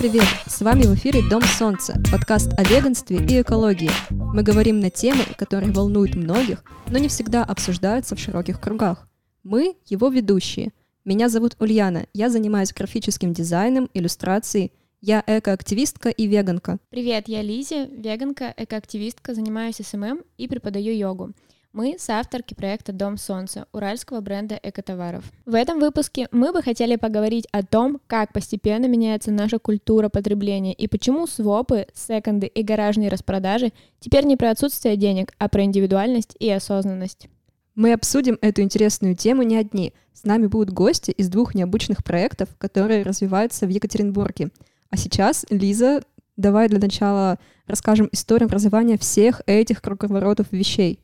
привет! С вами в эфире Дом Солнца, подкаст о веганстве и экологии. Мы говорим на темы, которые волнуют многих, но не всегда обсуждаются в широких кругах. Мы — его ведущие. Меня зовут Ульяна, я занимаюсь графическим дизайном, иллюстрацией, я экоактивистка и веганка. Привет, я Лиза, веганка, экоактивистка, занимаюсь СММ и преподаю йогу. Мы соавторки проекта «Дом солнца» уральского бренда экотоваров. В этом выпуске мы бы хотели поговорить о том, как постепенно меняется наша культура потребления и почему свопы, секонды и гаражные распродажи теперь не про отсутствие денег, а про индивидуальность и осознанность. Мы обсудим эту интересную тему не одни. С нами будут гости из двух необычных проектов, которые развиваются в Екатеринбурге. А сейчас, Лиза, давай для начала расскажем историю образования всех этих круговоротов вещей.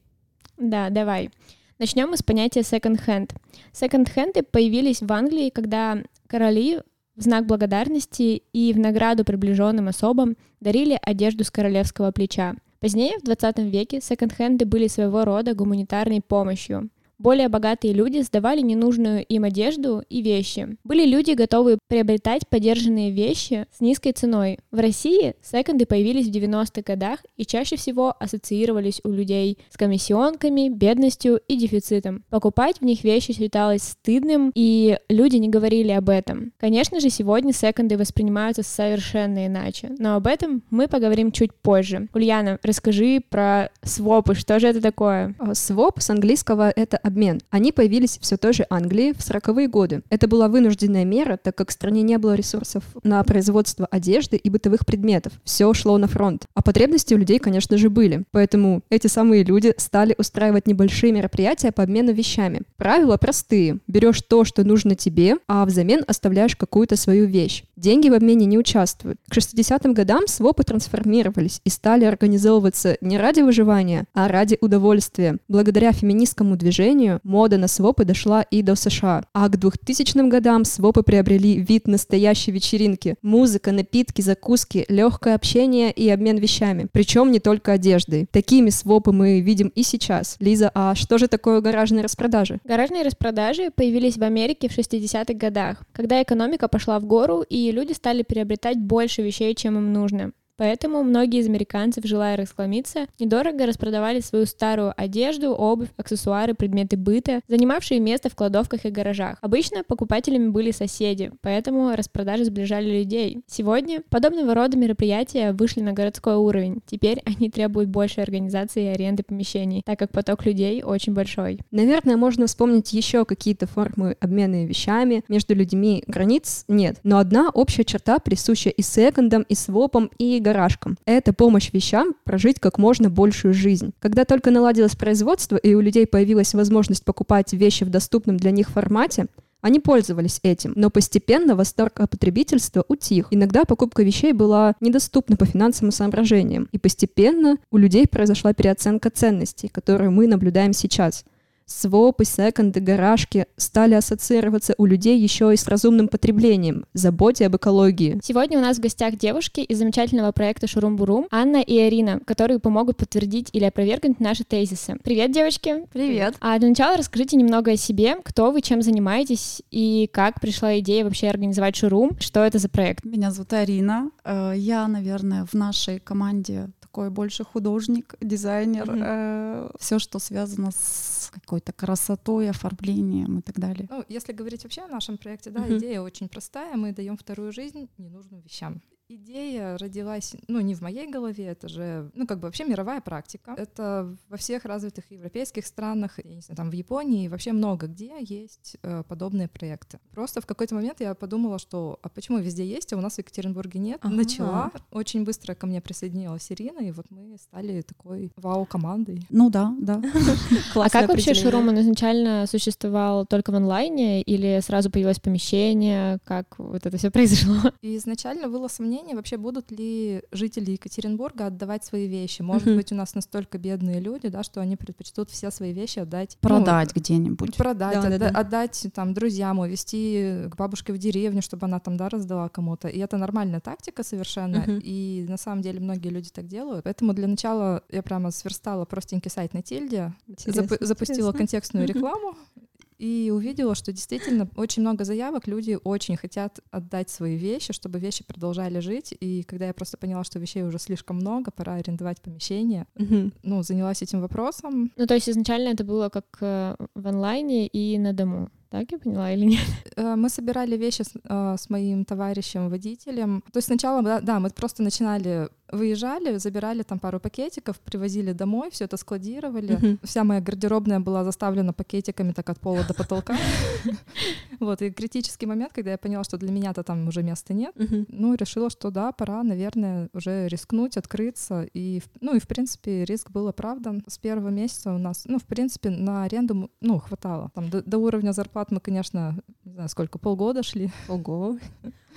Да, давай. Начнем мы с понятия second-hand. Second-хенды появились в Англии, когда короли в знак благодарности и в награду приближенным особам дарили одежду с королевского плеча. Позднее, в 20 веке, секонд-хенды были своего рода гуманитарной помощью. Более богатые люди сдавали ненужную им одежду и вещи. Были люди, готовые приобретать подержанные вещи с низкой ценой. В России секонды появились в 90-х годах и чаще всего ассоциировались у людей с комиссионками, бедностью и дефицитом. Покупать в них вещи считалось стыдным, и люди не говорили об этом. Конечно же, сегодня секонды воспринимаются совершенно иначе, но об этом мы поговорим чуть позже. Ульяна, расскажи про свопы, что же это такое? Своп с английского — это обмен. Они появились все той же Англии в 40-е годы. Это была вынужденная мера, так как в стране не было ресурсов на производство одежды и бытовых предметов. Все шло на фронт. А потребности у людей, конечно же, были. Поэтому эти самые люди стали устраивать небольшие мероприятия по обмену вещами. Правила простые. Берешь то, что нужно тебе, а взамен оставляешь какую-то свою вещь. Деньги в обмене не участвуют. К 60-м годам свопы трансформировались и стали организовываться не ради выживания, а ради удовольствия. Благодаря феминистскому движению мода на свопы дошла и до США. А к 2000 годам свопы приобрели вид настоящей вечеринки. Музыка, напитки, закуски, легкое общение и обмен вещами. Причем не только одеждой. Такими свопы мы видим и сейчас. Лиза, а что же такое гаражные распродажи? Гаражные распродажи появились в Америке в 60-х годах, когда экономика пошла в гору и люди стали приобретать больше вещей, чем им нужно. Поэтому многие из американцев, желая расхламиться, недорого распродавали свою старую одежду, обувь, аксессуары, предметы быта, занимавшие место в кладовках и гаражах. Обычно покупателями были соседи, поэтому распродажи сближали людей. Сегодня подобного рода мероприятия вышли на городской уровень. Теперь они требуют большей организации и аренды помещений, так как поток людей очень большой. Наверное, можно вспомнить еще какие-то формы обмена вещами. Между людьми границ нет. Но одна общая черта присуща и секондам, и свопам, и гаражкам. Это помощь вещам прожить как можно большую жизнь. Когда только наладилось производство и у людей появилась возможность покупать вещи в доступном для них формате, они пользовались этим, но постепенно восторг от потребительства утих. Иногда покупка вещей была недоступна по финансовым соображениям. И постепенно у людей произошла переоценка ценностей, которую мы наблюдаем сейчас – Свопы, секонды, гаражки стали ассоциироваться у людей еще и с разумным потреблением, заботе об экологии. Сегодня у нас в гостях девушки из замечательного проекта Шурум-Бурум, Анна и Арина, которые помогут подтвердить или опровергнуть наши тезисы. Привет, девочки! Привет! А для начала расскажите немного о себе, кто вы, чем занимаетесь и как пришла идея вообще организовать Шурум, что это за проект? Меня зовут Арина, э, я, наверное, в нашей команде такой больше художник, дизайнер, mm-hmm. э, все, что связано с какой-то красотой, оформлением и так далее. Ну, если говорить вообще о нашем проекте, да, mm-hmm. идея очень простая. Мы даем вторую жизнь ненужным вещам. Идея родилась, ну, не в моей голове, это же, ну, как бы вообще мировая практика. Это во всех развитых европейских странах, я не знаю, там в Японии, вообще много где есть э, подобные проекты. Просто в какой-то момент я подумала, что, а почему везде есть, а у нас в Екатеринбурге нет? Ага. Начала, очень быстро ко мне присоединилась Ирина, и вот мы стали такой вау-командой. Ну да, да. А как вообще шоурум изначально существовал только в онлайне или сразу появилось помещение? Как вот это все произошло? изначально было сомнение, сомнения, вообще будут ли жители Екатеринбурга отдавать свои вещи. Может быть, у нас настолько бедные люди, да, что они предпочтут все свои вещи отдать. Ну, продать ну, где-нибудь. Продать, да, отда- да, да. отдать там друзьям, увезти к бабушке в деревню, чтобы она там, да, раздала кому-то. И это нормальная тактика совершенно. Uh-huh. И на самом деле многие люди так делают. Поэтому для начала я прямо сверстала простенький сайт на Тильде, зап- запустила контекстную рекламу И увидела, что действительно очень много заявок, люди очень хотят отдать свои вещи, чтобы вещи продолжали жить. И когда я просто поняла, что вещей уже слишком много, пора арендовать помещение, ну, занялась этим вопросом. Ну, то есть изначально это было как э, в онлайне и на дому? Так я поняла или нет? Э, мы собирали вещи с, э, с моим товарищем, водителем. То есть сначала, да, да, мы просто начинали выезжали, забирали там пару пакетиков, привозили домой, все это складировали. Uh-huh. Вся моя гардеробная была заставлена пакетиками так от пола до потолка. Вот, и критический момент, когда я поняла, что для меня-то там уже места нет, ну, решила, что да, пора, наверное, уже рискнуть, открыться. И, ну, и, в принципе, риск был оправдан. С первого месяца у нас, ну, в принципе, на аренду, ну, хватало. Там до, до уровня зарплат мы, конечно, не знаю, сколько, полгода шли. Ого.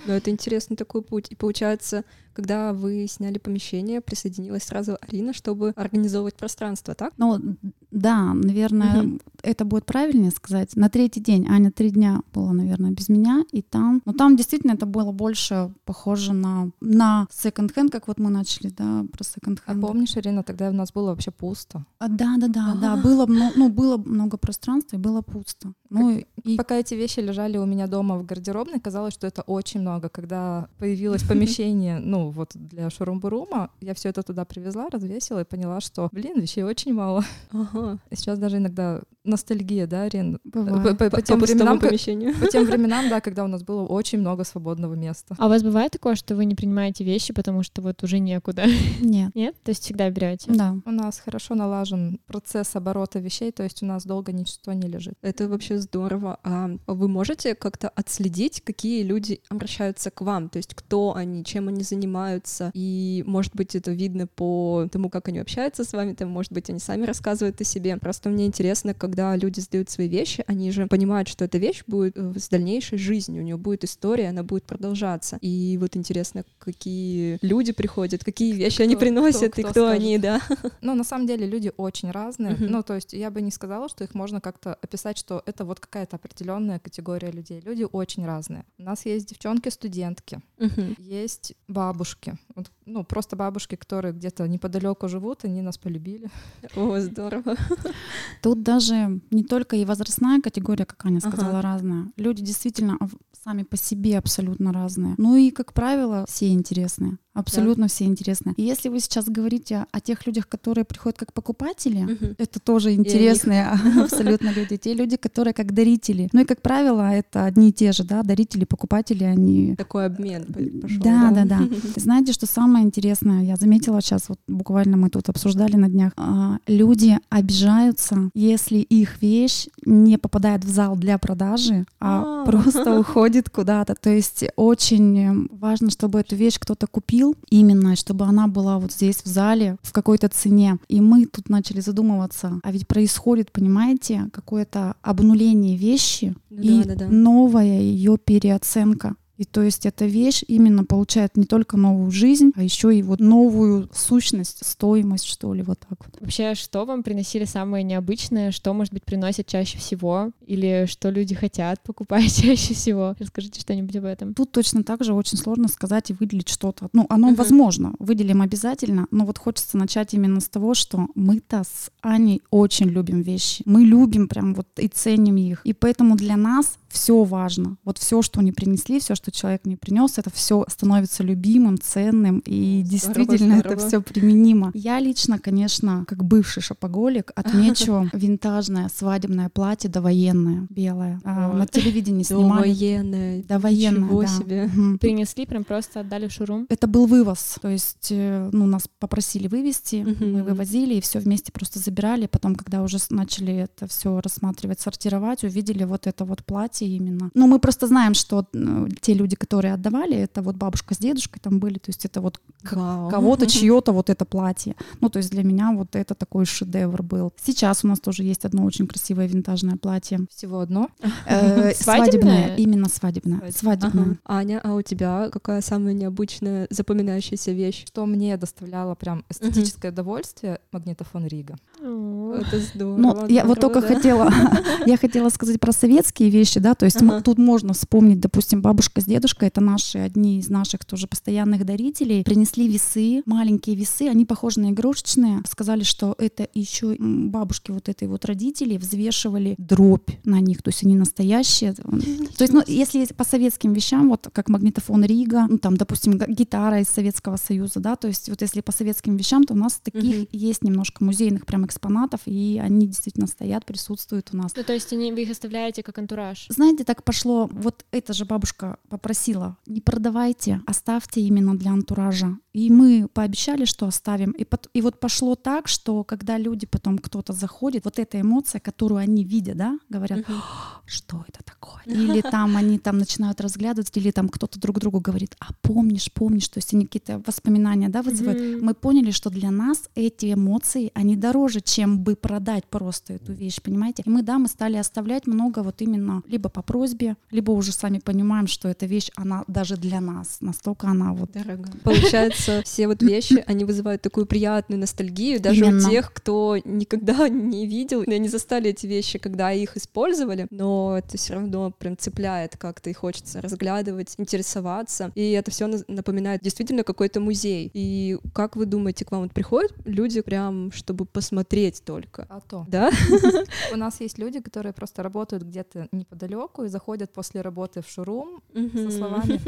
Но это интересный такой путь. И получается, когда вы сняли помещение, присоединилась сразу Арина, чтобы организовывать пространство, так? Ну, да, наверное, угу. это будет правильнее сказать. На третий день, Аня три дня была, наверное, без меня, и там, но там действительно это было больше похоже на, на секонд-хенд, как вот мы начали, да, про секонд-хенд. А помнишь, Ирина, тогда у нас было вообще пусто? А, да, да, да, да, было, ну, было много пространства и было пусто. Ну, и... Пока эти вещи лежали у меня дома в гардеробной, казалось, что это очень много. Когда появилось помещение, ну, вот для шурум-бурума, я все это туда привезла, развесила и поняла, что, блин, вещей очень мало. Ага. Сейчас даже иногда ностальгия, да, Рен? По, по, по тем временам, помещению. По тем временам, да, когда у нас было очень много свободного места. А у вас бывает такое, что вы не принимаете вещи, потому что вот уже некуда? Нет. Нет? То есть всегда берете? Да. У нас хорошо налажен процесс оборота вещей, то есть у нас долго ничто не лежит. Это вообще здорово. А вы можете как-то отследить, какие люди обращаются к вам? То есть кто они, чем они занимаются? И, может быть, это видно по тому, как они общаются с вами, там, может быть, они сами рассказывают о себе. Просто мне интересно, когда люди сдают свои вещи, они же понимают, что эта вещь будет э, с дальнейшей жизнью, у нее будет история, она будет продолжаться. И вот интересно, какие люди приходят, какие вещи кто, они приносят кто, кто и кто скажет. они, да. Ну, на самом деле, люди очень разные. Uh-huh. Ну, то есть я бы не сказала, что их можно как-то описать, что это вот какая-то определенная категория людей. Люди очень разные. У нас есть девчонки-студентки, uh-huh. есть бабушки. Вот, ну, просто бабушки, которые где-то неподалеку живут, они нас полюбили. О, здорово. Тут даже не только и возрастная категория, как Аня сказала, ага. разная. Люди действительно сами по себе абсолютно разные. Ну и, как правило, все интересные. Абсолютно да. все интересные. И если вы сейчас говорите о тех людях, которые приходят как покупатели, угу. это тоже интересные абсолютно люди. Те люди, которые как дарители. Ну и, как правило, это одни и те же, да, дарители, покупатели, они... Такой обмен пошел. Да, да, да. Знаете, что самое интересное? Я заметила сейчас, вот буквально мы тут обсуждали на днях. А, люди обижаются, если их вещь не попадает в зал для продажи, а, а. просто уходит куда-то. То есть очень важно, чтобы эту вещь кто-то купил, купил именно, чтобы она была вот здесь в зале в какой-то цене. И мы тут начали задумываться, а ведь происходит, понимаете, какое-то обнуление вещи ну, и да, да, да. новая ее переоценка. И то есть эта вещь именно получает не только новую жизнь, а еще и вот новую сущность, стоимость, что ли, вот так вот. Вообще, что вам приносили самое необычное, что, может быть, приносят чаще всего, или что люди хотят покупать чаще всего? Расскажите что-нибудь об этом. Тут точно так же очень сложно сказать и выделить что-то. Ну, оно uh-huh. возможно, выделим обязательно, но вот хочется начать именно с того, что мы-то с Аней очень любим вещи. Мы любим прям вот и ценим их. И поэтому для нас все важно. Вот все, что они принесли, все, что человек мне принес, это все становится любимым, ценным, и здорово, действительно здорово. это все применимо. Я лично, конечно, как бывший шопоголик, отмечу винтажное свадебное платье довоенное, белое. А, на телевидении снимали. Довоенное. Довоенное, Ничего да. себе. Угу. Принесли, прям просто отдали шурум? Это был вывоз. То есть, э, ну, нас попросили вывезти, угу. мы вывозили, и все вместе просто забирали. Потом, когда уже начали это все рассматривать, сортировать, увидели вот это вот платье, именно. Но мы просто знаем, что те люди, которые отдавали, это вот бабушка с дедушкой там были, то есть это вот кого-то, чье-то вот это платье. Ну, то есть для меня вот это такой шедевр был. Сейчас у нас тоже есть одно очень красивое винтажное платье. Всего одно? Э, свадебное? Именно свадебное. Свадебное. Аня, а у тебя какая самая необычная запоминающаяся вещь? Что мне доставляло прям эстетическое удовольствие? Магнитофон Рига. Это здорово. Ну, я вот здорово, только да. хотела, я хотела сказать про советские вещи, да, то есть Ага. тут можно вспомнить, допустим, бабушка с дедушкой, это наши, одни из наших тоже постоянных дарителей, принесли весы, маленькие весы, они похожи на игрушечные, сказали, что это еще бабушки вот этой вот родителей взвешивали дробь на них, то есть они настоящие. То есть, ну, если по советским вещам, вот как магнитофон Рига, ну, там, допустим, гитара из Советского Союза, да, то есть вот если по советским вещам, то у нас таких Мгм. есть немножко музейных прям экспонатов, и они действительно стоят, присутствуют у нас. Ну, то есть они, вы их оставляете как антураж. Знаете, так пошло, вот эта же бабушка попросила, не продавайте, оставьте именно для антуража. И мы пообещали, что оставим. И, пот- и вот пошло так, что когда люди потом кто-то заходит, вот эта эмоция, которую они видят, да, говорят, Мгм. что это такое? Или там они там начинают разглядывать, или там кто-то друг другу говорит, а помнишь, помнишь, то есть они какие-то воспоминания, да, вызывают. Мы поняли, что для нас эти эмоции, они дороже, чем бы продать просто эту вещь, понимаете? И мы, да, мы стали оставлять много вот именно либо по просьбе, либо уже сами понимаем, что эта вещь, она даже для нас, настолько она вот Дорого. Получается, все вот вещи, они вызывают такую приятную ностальгию даже Именно. у тех, кто никогда не видел, они застали эти вещи, когда их использовали, но это все равно прям цепляет как-то и хочется разглядывать, интересоваться, и это все напоминает действительно какой-то музей. И как вы думаете, к вам вот приходят люди прям, чтобы посмотреть только? А то. Да? У нас есть люди, которые просто работают где-то неподалеку и заходят после работы в шурум со словами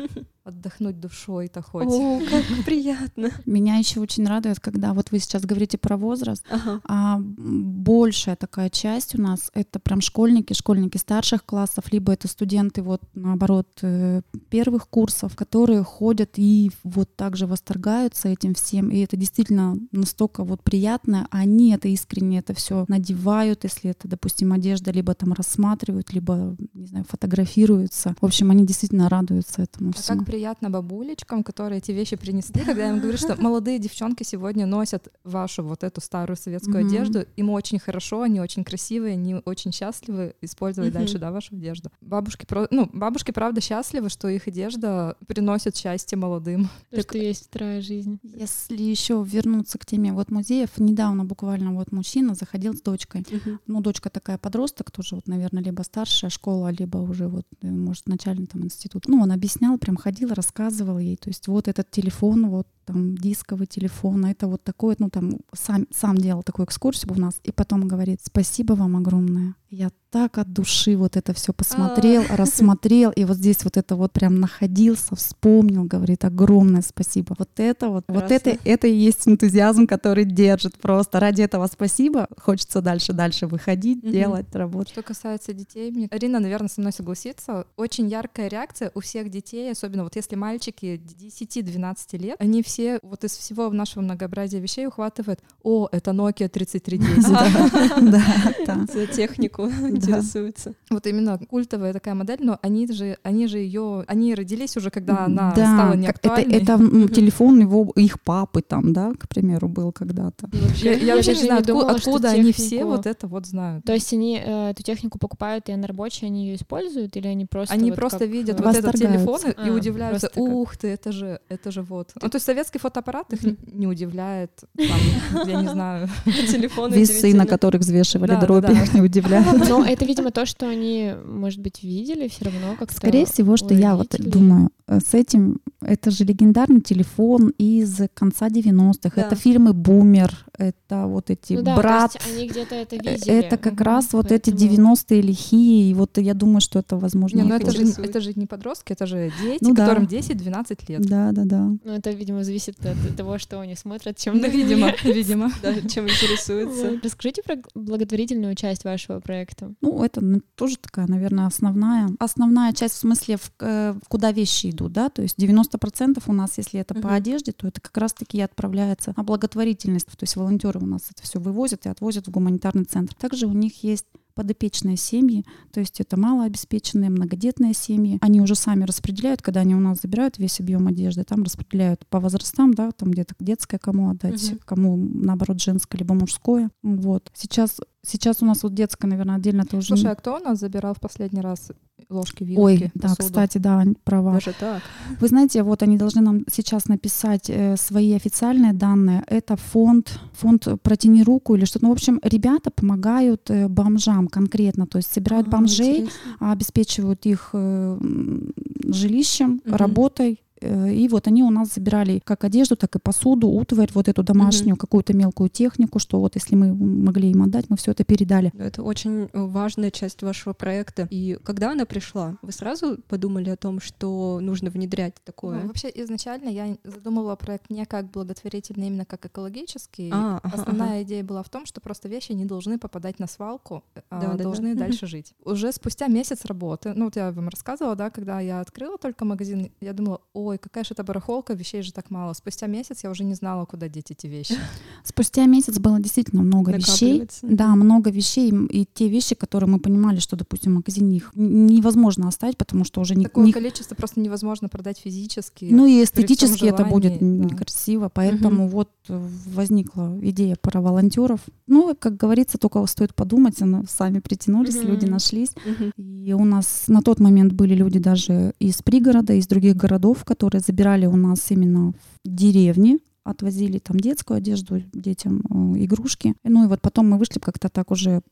«отдохнуть душой-то хоть». О, как приятно. Меня еще очень радует, когда вот вы сейчас говорите про возраст, Ага. а большая такая часть у нас это прям школьники, школьники старших классов, либо это студенты вот наоборот э, первых курсов, которые ходят и вот также восторгаются этим всем, и это действительно настолько вот приятно, они это искренне это все надевают, если это, допустим, одежда, либо там рассматривают, либо не знаю фотографируются. В общем, они действительно радуются этому А всему. Приятно бабулечкам, которые эти вещи принесли, когда я им говорю, что молодые девчонки сегодня носят вашу вот эту старую советскую Мгм. одежду, им очень хорошо, они очень красивые, они очень счастливы использовать Мгм. дальше, да, вашу одежду. Бабушки, ну, бабушки правда счастливы, что их одежда приносит счастье молодым. То, что есть вторая жизнь. Если еще вернуться к теме вот музеев, недавно буквально вот мужчина заходил с дочкой. Мгм. Ну, дочка такая подросток, тоже вот, наверное, либо старшая школа, либо уже вот, э, может, начальный там институт. Ну, он объяснял, прям ходил, рассказывал ей, то есть вот этот телефон, вот там дисковый телефон, это вот такой, ну, там сам, сам делал такую экскурсию у нас, и потом говорит, спасибо вам огромное. Я так от души вот это все посмотрел, рассмотрел, и вот здесь вот это вот прям находился, вспомнил, говорит, огромное спасибо. Вот это вот, вот это, это и есть энтузиазм, который держит просто. Ради этого спасибо. Хочется дальше, дальше выходить, делать, работать. Что касается детей, мне... Арина, наверное, со мной согласится. Очень яркая реакция у всех детей, особенно вот если мальчики 10-12 лет, они все вот из всего нашего многообразия вещей ухватывают, о, это Nokia 3310. Да, да. За технику интересуются. Вот именно культовая такая модель, но они же, они же ее, они родились уже, когда она стала неактуальной. Это, телефон его, их папы там, да, к примеру, был когда-то. Я, вообще не знаю, откуда, они все вот это вот знают. То есть они э, эту технику покупают, и она рабочая, они ее используют, или они просто Они просто как, видят э, вот этот телефон и удивляются, ух ты, это же, это же вот. Ну, то есть советский фотоаппарат их не удивляет, там, я не знаю. Телефоны Весы, на которых взвешивали Да, да, дроби, да. не удивляют. Но это, видимо, то, что они, может быть, видели все равно как-то. Скорее всего, что я вот думаю, э, с этим, это же легендарный телефон из конца 90-х. Да. Это фильмы «Бумер», это вот эти Ну да, «Брат». они где-то это Э, видели. Это как раз вот эти поэтому- 90-е лихие, и вот я думаю, что это возможно. Не, ну это же, интересует. это же не подростки, это же дети, Ну да. которым 10-12 лет. Да, да, да. Ну, это, видимо, зависит от того, что они смотрят, чем Ну, видимо, видимо. Да, чем интересуются. Вот. Расскажите про благотворительную часть вашего проекта. Ну, это ну, тоже такая, наверное, основная. Основная часть в смысле, в, э, куда вещи идут, да, то есть 90% у нас, если это по Мгм. одежде, то это как раз-таки отправляется на благотворительность. То есть волонтеры у нас это все вывозят и отвозят в гуманитарный центр. Также у них есть подопечные семьи, то есть это малообеспеченные, многодетные семьи. Они уже сами распределяют, когда они у нас забирают весь объем одежды, там распределяют по возрастам, да, там где-то детское кому отдать, Мгм. кому, наоборот, женское, либо мужское. Вот. Сейчас, сейчас у нас вот детское, наверное, отдельно тоже. Слушай, а кто у нас забирал в последний раз? Ложки, вилки, Ой, да, посуду. кстати, да, права. Даже так. Вы знаете, вот они должны нам сейчас написать э, свои официальные данные. Это фонд, фонд «Протяни руку» или что-то. Ну, в общем, ребята помогают э, бомжам конкретно, то есть собирают Ага, бомжей, интересно. обеспечивают их э, жилищем, Мгм. работой. Э, И вот они у нас забирали как одежду, так и посуду, утварь, вот эту домашнюю какую-то мелкую технику, что вот если мы могли им отдать, мы все это передали. Ну, Это очень важная часть вашего проекта. И когда она пришла, вы сразу подумали о том, что нужно внедрять Ну, такое? вообще изначально я задумывала проект не как благотворительный, именно как экологический. А, ага, Основная идея была в том, что просто вещи не должны попадать на свалку, а Да-да-да. должны дальше жить. Уже спустя месяц работы, ну вот я вам рассказывала, да, когда я открыла только магазин, я думала, ой, какая же это барахолка, вещей же так мало. Спустя месяц я уже не знала, куда деть эти вещи. Спустя месяц было действительно много вещей. Да, много вещей. И те вещи, которые мы понимали, что, допустим, в магазине их невозможно оставить, потому что уже Такое не- количество просто невозможно продать физически. Ну и эстетически это будет да. некрасиво, поэтому вот э, возникла идея про волонтеров. Ну, как говорится, только стоит подумать, она- сами притянулись, Мгм. люди нашлись. Мгм. И у нас на тот момент были люди даже из пригорода, из других городов, которые забирали у нас именно в деревни, отвозили там детскую одежду детям, э, игрушки. Ну и вот потом мы вышли как-то так уже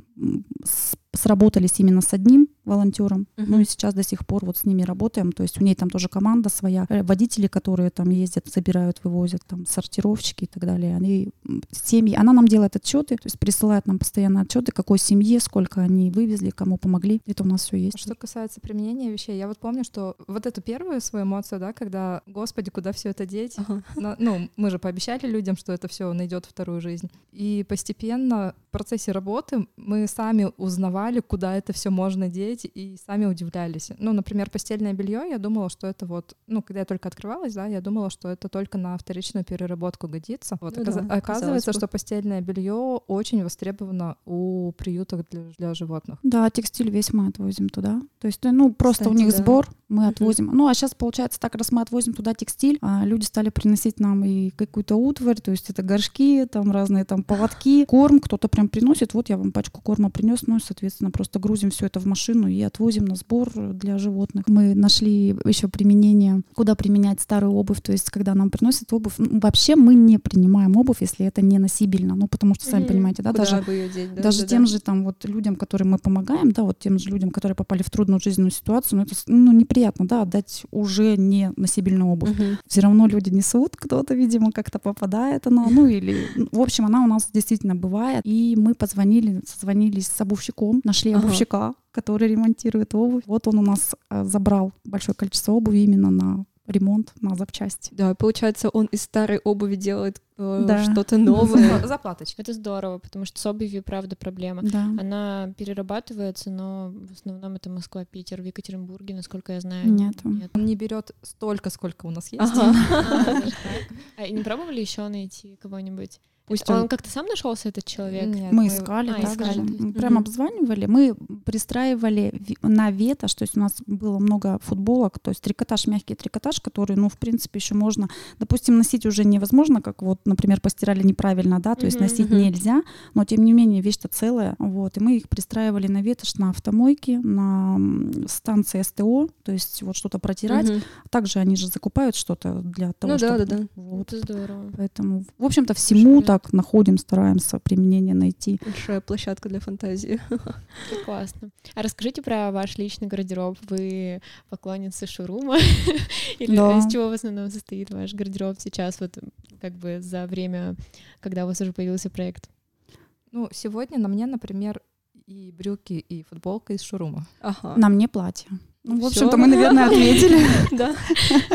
сработались именно с одним волонтером. Мгм. Ну и сейчас до сих пор вот с ними работаем. То есть у ней там тоже команда своя, э, водители, которые там ездят, забирают, вывозят, там сортировщики и так далее. Они семьи, она нам делает отчеты, то есть присылает нам постоянно отчеты, какой семье, сколько они вывезли, кому помогли. Это у нас все есть. Что касается применения вещей, я вот помню, что вот эту первую свою эмоцию, да, когда, господи, куда все это деть? Ага. На- ну, мы же пообещали людям, что это все найдет вторую жизнь. И постепенно в процессе работы мы сами узнавали, куда это все можно деть, и сами удивлялись. Ну, например, постельное белье, я думала, что это вот, ну, когда я только открывалась, да, я думала, что это только на вторичную переработку годится. Вот Ну оказ- да, оказывается, бы. что постельное белье очень востребовано у приютов для, для животных. Да, текстиль весь мы отвозим туда. То есть, ну, просто у Кстати, них да. сбор, мы отвозим. Ну, а сейчас, получается, так раз мы отвозим туда текстиль, а люди стали приносить нам и какую-то утварь, то есть это горшки, там разные там поводки, корм, кто-то прям приносит, вот я вам пачку корма принес, ну и, соответственно, просто грузим все это в машину и отвозим на сбор для животных. Мы нашли еще применение, куда применять старую обувь, то есть когда нам приносят обувь, ну, вообще мы не принимаем обувь, если это не носибельно, ну, потому что, сами понимаете, да, Куда даже деть, да, даже да, тем да. же там вот людям, которым мы помогаем, да, вот тем же людям, которые попали в трудную жизненную ситуацию, ну это ну, неприятно, да, отдать уже не носибельную обувь. Мгм. Все равно люди несут, кто-то, видимо, как-то попадает она, ну или, в общем, она у нас действительно бывает. И мы позвонили, созвонились с обувщиком, нашли Ага. обувщика, который ремонтирует обувь. Вот он у нас э, забрал большое количество обуви именно на ремонт, на запчасти. Да, получается, он из старой обуви делает э, Да. что-то новое. За- Заплаточки. Это здорово, потому что с обувью, правда, проблема. Да. Она перерабатывается, но в основном это Москва, Питер, в Екатеринбурге, насколько я знаю. Нету. Нет. Он не берет столько, сколько у нас есть. Ага. А? А и не пробовали еще найти кого-нибудь? Пусть он он... как-то сам нашелся, этот человек? Нет, Мы искали, А, также. искали. Мы Прям обзванивали. Мы пристраивали на ветошь, то есть у нас было много футболок, то есть трикотаж, мягкий трикотаж, который, ну, в принципе, еще можно, допустим, носить уже невозможно, как вот, например, постирали неправильно, да, то есть носить нельзя, но тем не менее вещь-то целая, вот, и мы их пристраивали на ветошь, на автомойке, на станции СТО, то есть вот что-то протирать. Также они же закупают что-то для того, Ну да, чтобы... да, да. Вот. Это здорово. Поэтому, в общем-то, всему Слушай, так находим, стараемся применение найти. Большая площадка для фантазии. Классно. А расскажите про ваш личный гардероб. Вы поклонница шурума? Или Да. из чего в основном состоит ваш гардероб сейчас, вот как бы за время, когда у вас уже появился проект? Ну, сегодня на мне, например, и брюки, и футболка из шурума. Ага. На мне платье. Ну, в общем-то, мы, наверное, ответили. Да.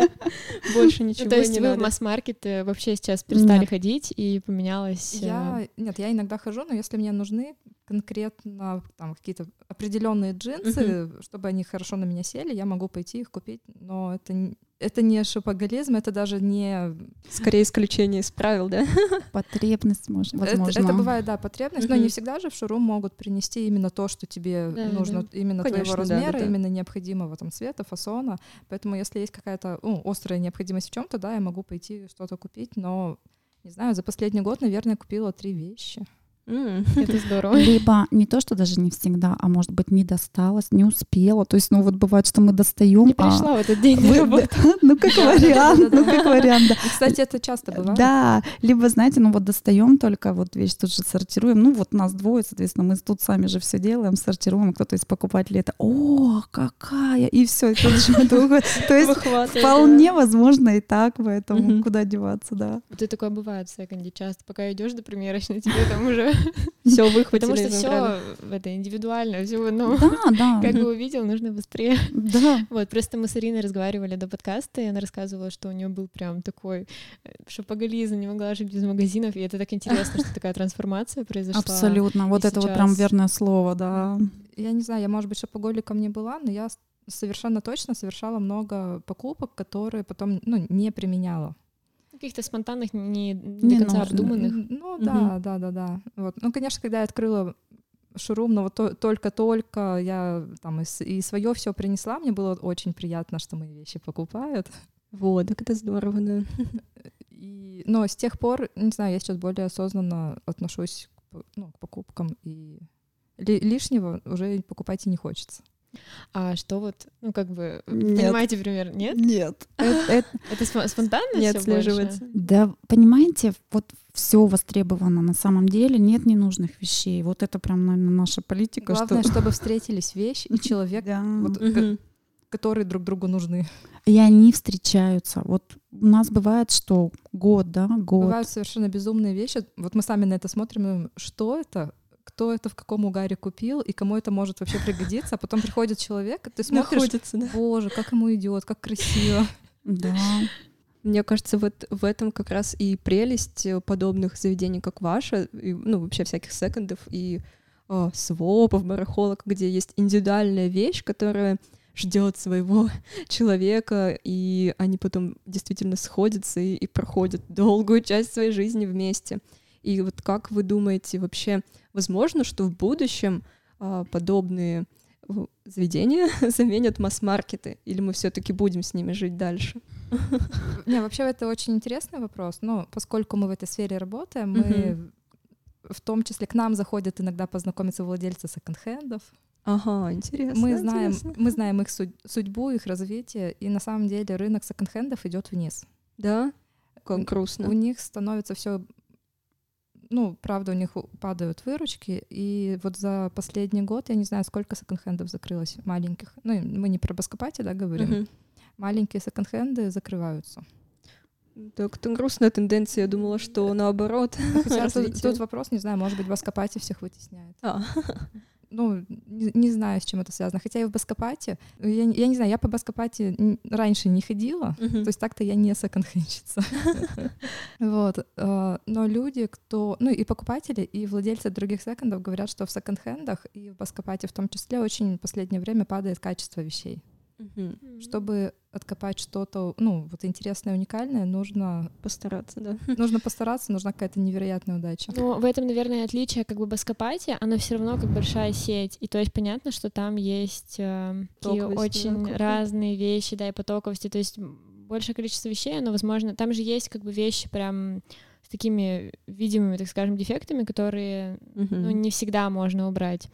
Больше ничего Ну, то есть не вы в надо. масс-маркет э, вообще сейчас перестали ходить и поменялось... э, Я, нет, я иногда хожу, но если мне нужны конкретно там какие-то определенные джинсы, чтобы они хорошо на меня сели, я могу пойти их купить, но это это не шопоголизм, это даже не... Скорее исключение из правил, да? Потребность, может, Это, возможно. это бывает, да, потребность, но Мгм. не всегда же в шоурум могут принести именно то, что тебе Да, нужно, да. именно Конечно, твоего да, да, размера, да. именно необходимого там цвета, фасона. Поэтому если есть какая-то ну, острая необходимость в чем-то, да, я могу пойти что-то купить, но не знаю, за последний год, наверное, купила три вещи. Это здорово. Либо не то, что даже не всегда, а может быть не досталось, не успела. То есть, ну вот бывает, что мы достаем. Не пришла в этот день Вы-. Ну как вариант, ну как вариант, да. И, Кстати, это часто бывает. Да, либо, знаете, ну вот достаем только вот вещь, тут же сортируем. Ну вот нас двое, соответственно, мы тут сами же все делаем, сортируем. Кто-то из покупателей это, о, какая, и все, тут же. То есть вполне возможно и так, поэтому куда деваться, да. Вот и такое бывает в секонде часто. Пока идешь до примерочной, тебе там уже... Все выхватили Потому что все это индивидуально, все, ну, Да, да, как бы увидел, нужно быстрее. да. Вот, просто мы с Ириной разговаривали до подкаста, и она рассказывала, что у нее был прям такой э, шопоголизм, не могла жить без магазинов, и это так интересно, что такая трансформация произошла. Абсолютно. Вот И это вот прям сейчас- верное слово, да. Я не знаю, я, может быть, шопоголиком не была, но я совершенно точно совершала много покупок, которые потом ну, не применяла. Каких-то спонтанных, не, не Не до конца нужно. обдуманных. Ну да, да, да, да. Вот. Ну, конечно, когда я открыла шурум, но вот то- только-только я там и, и свое все принесла, мне было очень приятно, что мои вещи покупают. Вот, так это здорово, да. И, но с тех пор, не знаю, я сейчас более осознанно отношусь к, ну, к покупкам и ли- лишнего уже покупать и не хочется. А что вот, ну как бы, Нет. понимаете пример, нет? Нет. Это спо- спонтанно Не отслеживается. больше? Да, понимаете, вот все востребовано на самом деле, нет ненужных вещей. Вот это прям, наверное, наша политика. Главное, что... чтобы встретились вещь и человек, Да. вот, которые друг другу нужны. И они встречаются. Вот у нас бывает, что год, да, год. Бывают совершенно безумные вещи. Вот мы сами на это смотрим, что это, кто это в каком угаре купил, и кому это может вообще пригодиться. А потом приходит человек, и ты смотришь, Находится, да. боже, как ему идет, как красиво. Да. Мне кажется, вот в этом как раз и прелесть э, подобных заведений, как ваше, и, ну, вообще всяких секондов и э, свопов, барахолок, где есть индивидуальная вещь, которая ждет своего человека, и они потом действительно сходятся и, и проходят долгую часть своей жизни вместе. И вот как вы думаете, вообще возможно, что в будущем а, подобные заведения заменят масс-маркеты, или мы все-таки будем с ними жить дальше? Не, вообще это очень интересный вопрос. Но поскольку мы в этой сфере работаем, мы в том числе к нам заходят иногда познакомиться владельцы секонд-хендов. Ага, интересно. Мы знаем, интересно. мы знаем их суд- судьбу, их развитие, и на самом деле рынок секонд-хендов идет вниз. Да? Как У грустно. них становится все, ну, правда, у них падают выручки, и вот за последний год, я не знаю, сколько секонд-хендов закрылось маленьких. Ну, мы не про Баскопати, да, говорим. Мгм. Маленькие секонд-хенды закрываются. Так, это грустная тенденция. Я думала, что наоборот. Хотя тут, тут вопрос, не знаю, может быть, Баскопати всех вытесняет. А, Ну, не, не знаю, с чем это связано. Хотя и в Баскопате, я, я не знаю, я по Баскопате раньше не ходила, мгм. То есть так-то я не секонд-хендщица. Вот. э, Но люди, кто... Ну и покупатели, и владельцы других секондов говорят, что в секонд-хендах и в Баскопате в том числе очень в последнее время падает качество вещей. Мгм. Чтобы откопать что-то, ну, вот интересное, уникальное, нужно, Постараться, да. нужно постараться, нужна какая-то невероятная удача. Ну, в этом, наверное, отличие как бы Баскопати, оно все равно как большая сеть. И то есть понятно, что там есть э, такие да, очень какая-то. разные вещи, да, и потоковости. То есть большее количество вещей, оно, возможно, там же есть как бы вещи прям с такими видимыми, так скажем, дефектами, которые Мгм. ну, не всегда можно убрать.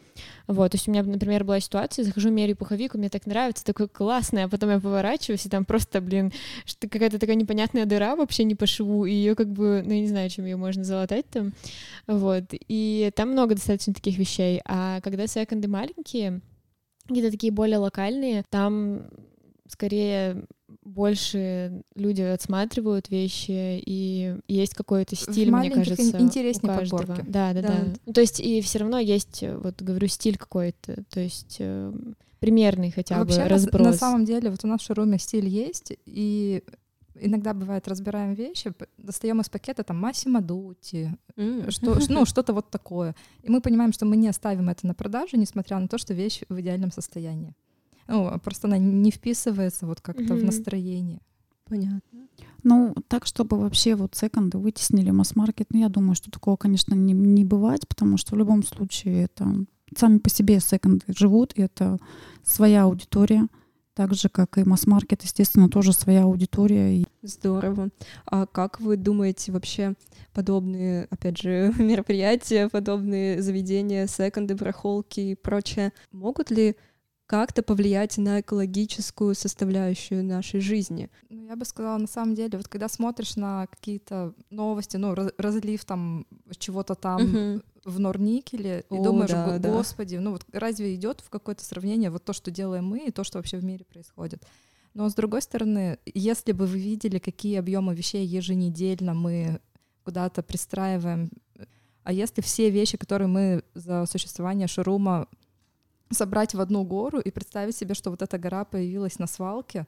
Вот, то есть у меня, например, была ситуация, захожу, меряю пуховик, мне так нравится, такой классный, а потом я поворачиваюсь, и там просто, блин, что какая-то такая непонятная дыра вообще не по шву, и ее как бы, ну, я не знаю, чем ее можно залатать там, вот, и там много достаточно таких вещей, а когда секонды маленькие, какие-то такие более локальные, там скорее больше люди отсматривают вещи, и есть какой-то стиль, мне маленьких ин- кажется, интереснее у каждого. подборки. Да, да, да, Да. Ну, то есть и все равно есть, э, вот говорю, стиль какой-то, то есть э, примерный хотя Вообще, бы на, разброс. на самом деле, вот у нас в шоуруме стиль есть, и иногда бывает, разбираем вещи, достаем из пакета там Массимо Дути, М. что, ну, что-то вот такое. И мы понимаем, что мы не оставим это на продажу, несмотря на то, что вещь в идеальном состоянии. Ну, просто она не вписывается вот как-то в Мгм. настроение. Понятно. Ну, так, чтобы вообще вот секонды вытеснили масс-маркет, ну, я думаю, что такого, конечно, не, не бывать, потому что в любом случае это сами по себе секонды живут, и это своя аудитория, Так же, как и масс-маркет, естественно, тоже своя аудитория. И... Здорово. А как вы думаете вообще подобные, опять же, мероприятия, подобные заведения, секонды, барахолки и прочее, могут ли как-то повлиять на экологическую составляющую нашей жизни? Ну, я бы сказала, на самом деле, вот когда смотришь на какие-то новости, ну, разлив там чего-то там угу. в Норникеле, О, и думаешь, да, господи, да. ну вот разве идет в какое-то сравнение вот то, что делаем мы, и то, что вообще в мире происходит? Но с другой стороны, если бы вы видели, какие объемы вещей еженедельно мы куда-то пристраиваем, а если все вещи, которые мы за существование шорума собрать в одну гору и представить себе, что вот эта гора появилась на свалке,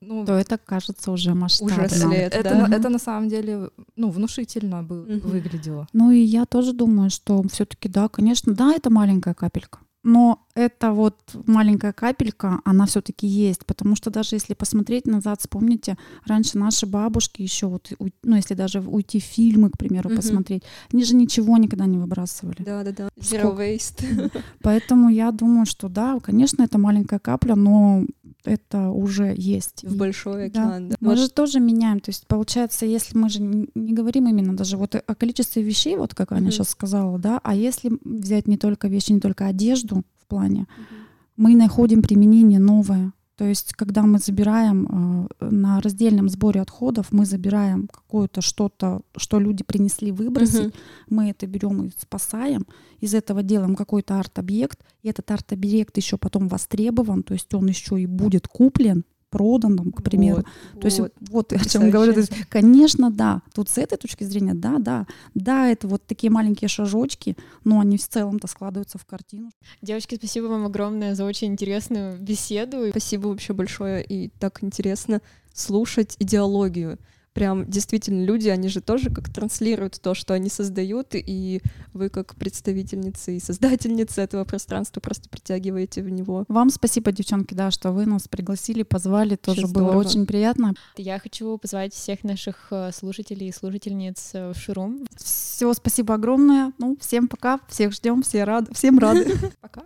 ну, то это кажется уже масштабно. Уже след, это, да? это, это на самом деле ну, внушительно бы угу. выглядело. Ну и я тоже думаю, что все-таки да, конечно, да, это маленькая капелька но эта вот маленькая капелька, она все-таки есть, потому что даже если посмотреть назад, вспомните, раньше наши бабушки еще вот, ну если даже уйти в фильмы, к примеру, mm-hmm. посмотреть, они же ничего никогда не выбрасывали. Да, да, да. Zero waste. Поэтому я думаю, что да, конечно, это маленькая капля, но это уже есть. В большой океан, да. да. Мы вот. же тоже меняем. То есть, получается, если мы же не говорим именно даже вот о количестве вещей, вот как Аня mm-hmm. сейчас сказала, да, а если взять не только вещи, не только одежду в плане, mm-hmm. мы находим применение новое. То есть, когда мы забираем э, на раздельном сборе отходов, мы забираем какое-то что-то, что люди принесли выбросить, uh-huh. мы это берем и спасаем, из этого делаем какой-то арт-объект, и этот арт-объект еще потом востребован, то есть он еще и будет куплен, продан, к примеру. Вот, то есть вот, вот о чем говорю. То есть, конечно, да. Тут с этой точки зрения, да, да. Да, это вот такие маленькие шажочки, но они в целом-то складываются в картину. Девочки, спасибо вам огромное за очень интересную беседу. Спасибо вообще большое. И так интересно слушать идеологию прям действительно люди, они же тоже как транслируют то, что они создают, и вы как представительницы и создательницы этого пространства просто притягиваете в него. Вам спасибо, девчонки, да, что вы нас пригласили, позвали, тоже Очень было здорово. очень приятно. Я хочу позвать всех наших э, слушателей и слушательниц э, в Шурум. Все, спасибо огромное. Ну, всем пока, всех ждем, все рады, всем рады. Пока.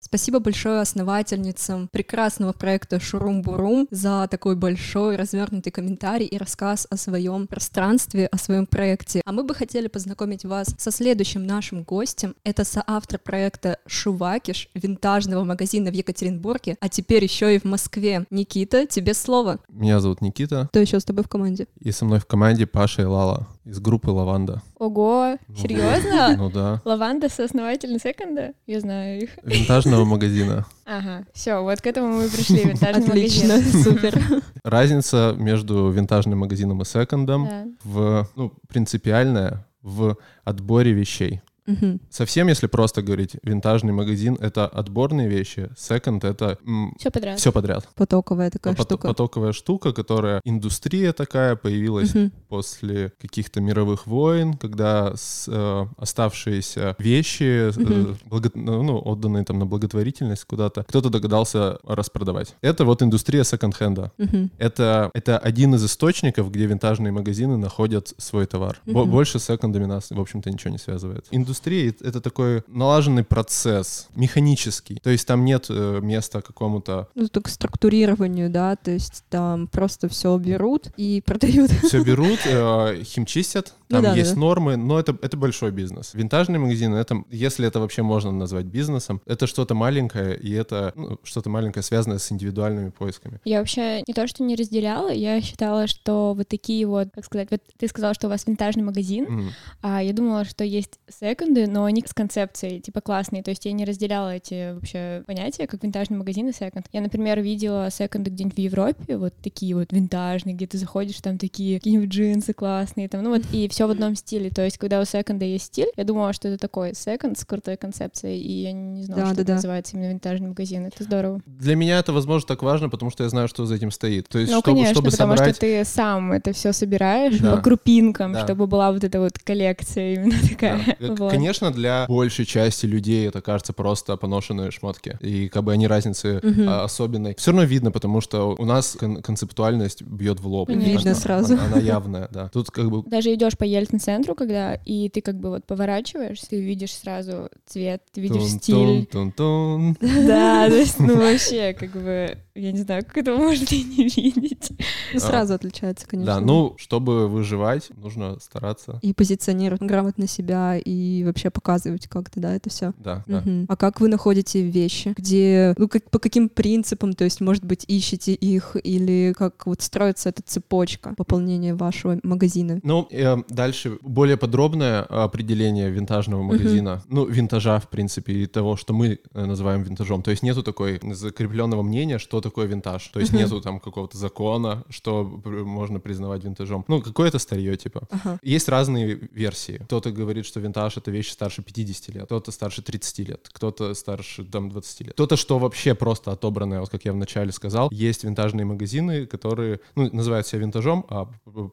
Спасибо большое основательницам прекрасного проекта Шурум-Бурум за такой большой развернутый комментарий и рассказ о своем пространстве, о своем проекте. А мы бы хотели познакомить вас со следующим нашим гостем. Это соавтор проекта Шувакиш, винтажного магазина в Екатеринбурге, а теперь еще и в Москве. Никита, тебе слово. Меня зовут Никита. Кто еще с тобой в команде? И со мной в команде Паша и Лала из группы Лаванда. Ого, ну, серьезно? Ну да. Лаванда сооснователь секонда? Я знаю их. Винтажного магазина. Ага, все, вот к этому мы пришли, винтажный Отлично, магазин. супер. Разница между винтажным магазином и секондом в, ну, принципиальная в отборе вещей. Угу. Совсем, если просто говорить, винтажный магазин — это отборные вещи, секонд — это... Все подряд. Все подряд. Потоковая такая Пот- штука. Потоковая штука, которая... Индустрия такая появилась угу. после каких-то мировых войн, когда с, э, оставшиеся вещи, угу. э, благо, ну, отданные там на благотворительность куда-то, кто-то догадался распродавать. Это вот индустрия секонд-хенда. Угу. Это, это один из источников, где винтажные магазины находят свой товар. Угу. Больше секондами нас, в общем-то, ничего не связывает. Индустрия индустрии это такой налаженный процесс, механический. То есть там нет э, места какому-то... Ну, так структурированию, да, то есть там просто все берут и продают. Все берут, э, химчистят, там ну, да, есть да. нормы, но это, это большой бизнес. Винтажный магазин, это, если это вообще можно назвать бизнесом, это что-то маленькое, и это ну, что-то маленькое, связанное с индивидуальными поисками. Я вообще не то, что не разделяла, я считала, что вот такие вот, как сказать, вот ты сказал, что у вас винтажный магазин, mm-hmm. а я думала, что есть секонды, но они с концепцией, типа, классные, то есть я не разделяла эти вообще понятия, как винтажный магазин и секонд. Я, например, видела секонды где-нибудь в Европе, вот такие вот винтажные, где ты заходишь, там такие какие-нибудь джинсы классные, там, ну вот, и все в одном стиле. То есть, когда у секонда есть стиль, я думала, что это такой секонд с крутой концепцией, и я не знала, да, что да, это да. называется именно винтажный магазин. Это здорово. Для меня это, возможно, так важно, потому что я знаю, что за этим стоит. То есть, ну, чтобы, конечно, чтобы потому собрать... что ты сам это все собираешь да. по группинкам, да. чтобы была вот эта вот коллекция именно такая. Да. Вот. Конечно, для большей части людей это кажется просто поношенные шмотки. И как бы они разницы угу. особенной. Все равно видно, потому что у нас кон- концептуальность бьет в лоб. Видно она, сразу. Она, она явная, да. Тут как бы... Даже идешь по Ельцин-центру, когда и ты как бы вот поворачиваешь, ты видишь сразу цвет, ты видишь стиль. Тун-тун-тун. Да, то есть, ну вообще, как бы, я не знаю, как это можно и не видеть. Ну, сразу отличается, конечно. Да, ну, чтобы выживать, нужно стараться. И позиционировать грамотно себя, и вообще показывать как-то, да, это все. Да, да. А как вы находите вещи? Где, ну, как, по каким принципам, то есть, может быть, ищете их, или как вот строится эта цепочка пополнения вашего магазина? Ну, э, дальше более подробное определение винтажного магазина. Ну, винтажа, в принципе, и того, что мы э, называем винтажом. То есть нету такой закрепленного мнения, что такое винтаж. То есть Мгм. нету там какого-то закона, что можно признавать винтажом. Ну, какое-то старье, типа. Ага. Есть разные версии. Кто-то говорит, что винтаж — это вещи старше 50 лет, кто-то старше 30 лет, кто-то старше там 20 лет. Кто-то, что вообще просто отобранное, вот как я вначале сказал. Есть винтажные магазины, которые, ну, называют себя винтажом, а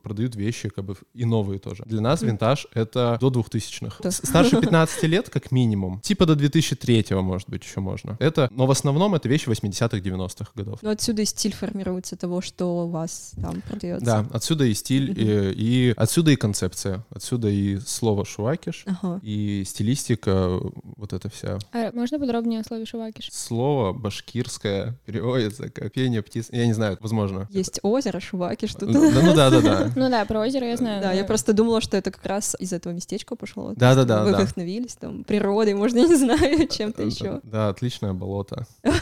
продают вещи как бы и новые тоже. Для нас винтаж — это до 2000-х. Да. С- Старше 15 лет, как минимум. Типа до 2003 может быть, еще можно. Это, но в основном это вещи 80-х, 90-х годов. Ну, отсюда и стиль формируется того, что у вас там продается. Да, отсюда и стиль, и, и отсюда и концепция, отсюда и слово шувакиш, Ага. и стилистика, вот эта вся. А можно подробнее о слове шувакиш? Слово башкирское переводится как пение птиц. Я не знаю, возможно. Есть озеро, шуваки, что-то. Да, ну да, да, да. Ну да, про озеро я знаю. Да, я просто думала, что это как раз из этого местечка пошло. Да, да, да, Вы да. вдохновились там природой, может, я не знаю, чем-то еще. Да, отличное болото.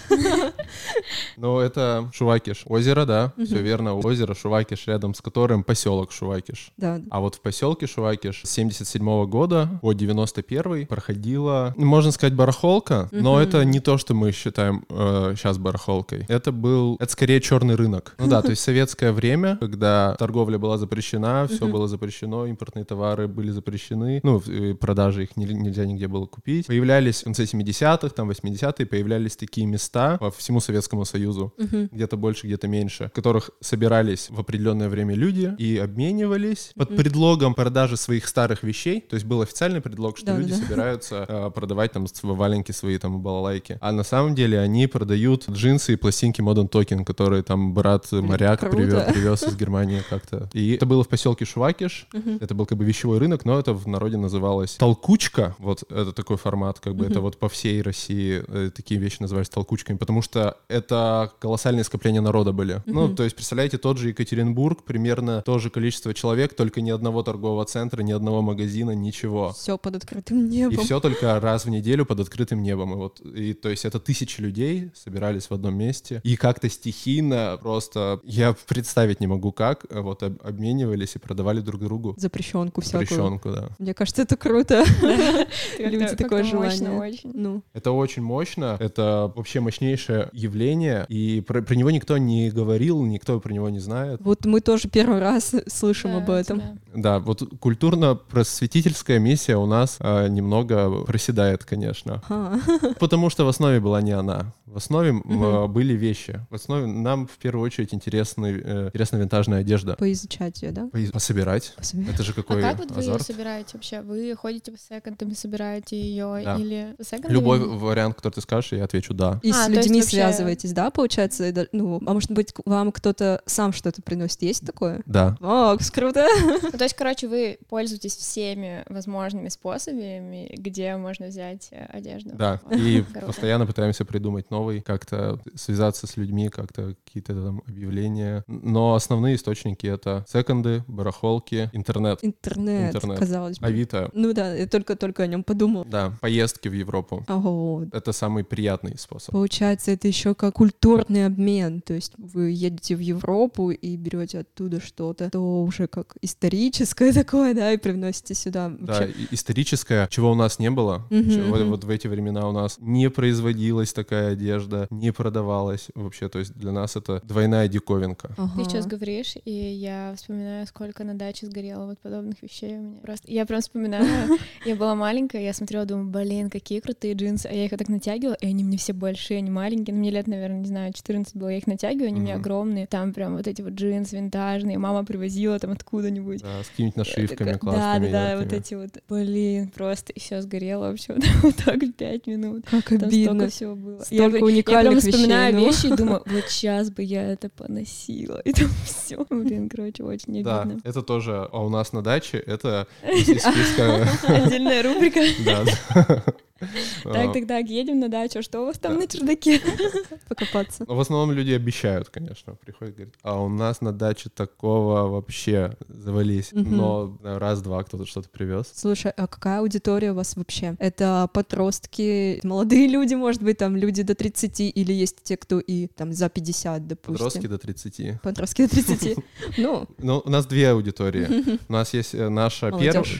Ну, это Шувакиш. Озеро, да, все верно. Озеро Шувакиш, рядом с которым поселок Шувакиш. Да. А вот в поселке Шувакиш с 77 года по 91 проходила, можно сказать, барахолка, но это не то, что мы считаем сейчас барахолкой. Это был, это скорее черный рынок. Ну да, то есть советское время, когда торговля была запрещена, все было запрещено, импортные товары были запрещены, ну, и продажи их не- нельзя нигде было купить. Появлялись в конце 70-х, там 80-е, появлялись такие места по всему Советскому Союзу, Мгм. где-то больше, где-то меньше, в которых собирались в определенное время люди и обменивались под Мгм. предлогом продажи своих старых вещей. То есть был официальный предлог, что Да, люди да, собираются э, продавать там валенки свои там балалайки. А на самом деле они продают джинсы и пластинки Modern Talking, которые там брат моряк привез, привез из Германии как-то. И это было в поселке Шувакиш. Это был как бы вещевой рынок, но это в народе называлось толкучка. Вот это такой формат, как бы это вот по всей России э, такие вещи назывались толкучками, потому что это колоссальные скопления народа были. Ну, то есть, представляете, тот же Екатеринбург, примерно то же количество человек, только ни одного торгового центра, ни одного магазина, ничего. Все под открытым И небом. все только раз в неделю под открытым небом. И вот, и, то есть это тысячи людей собирались в одном месте. И как-то стихийно просто, я представить не могу как, э, вот об- обменивались и продавали друг другу. Запрещенку всякую. Запрещенку, да. Мне кажется, это круто. Люди такое желание. Ну, Это очень мощно, это вообще мощнейшее явление, и про, про него никто не говорил, никто про него не знает. вот мы тоже первый раз слышим Да, об этом. да. Вот культурно-просветительская миссия у нас а, немного проседает, конечно. Ага. Потому что в основе была не она. В основе а, были вещи. В основе нам в первую очередь интересны, э, интересна винтажная одежда. Поизучать ее, да? По- Пособирать. Пособирать. Это же А какой как вот вы ее собираете вообще? Вы ходите по секондам и собираете ее Да. или по секондам? Любой вариант, который ты скажешь, я отвечу да. И А, с людьми вообще- связываетесь, да, получается? Ну, а может быть, вам кто-то сам что-то приносит? Есть такое? Да. О, круто! Ну, то есть, короче, вы пользуетесь всеми возможными способами, где можно взять э, одежду. Да, и круто. постоянно пытаемся придумать новый, как-то связаться с людьми, как-то какие-то там объявления. Но основные источники — это секонды, барахолки, интернет, Интернет, Интернет. казалось бы. Авито, Ну да, я только-только о нем подумал. да, поездки в Европу. Ого, Это самый приятный способ. Получается, это еще как культурный обмен. То есть вы едете в Европу и берете оттуда что-то, то уже как историческое такое, да, и привносите сюда. Да, Вообще, и- историческое, чего у нас не было. Мгм, чего вот, мгм. вот в эти времена у нас не производилась такая одежда, не продавалась вообще. То есть для нас это двойная диковинка. Ты ага. сейчас говоришь, и я вспоминаю, сколько на даче сгорело вот подобных вещей у меня. Просто я прям вспоминаю, я была маленькая, я смотрела, думаю, блин, какие крутые джинсы. А я их вот так натягивала, и они мне все большие, они маленькие. Ну, мне лет, наверное, не знаю, 14 было, я их натягиваю, они Мгм. огромные. Там прям вот эти вот джинсы винтажные, мама привозила там откуда-нибудь. Да, с какими-то нашивками Я такая, классными. Да, да, да, яркими. вот эти вот, блин, просто и все сгорело вообще вот так в пять минут. Как Там обидно. столько всего было. я, Столько прям- я уникальных прям вещей, вспоминаю ну. вещи и думаю, вот сейчас бы я это поносила. И там все. Блин, короче, очень Да, обидно. это тоже, а у нас на даче это из списка... Отдельная рубрика. Да. Так, А, так, так, едем на дачу. Что у вас там на чердаке? Покопаться. В основном люди обещают, конечно, приходят, говорят, а у нас на даче такого вообще завались. Но раз-два кто-то что-то привез. Слушай, а какая аудитория у вас вообще? Это подростки, молодые люди, может быть, там люди до 30, или есть те, кто и там за 50, допустим? Подростки до 30. Подростки до 30. Ну, Ну, у нас две аудитории. У нас есть э, наша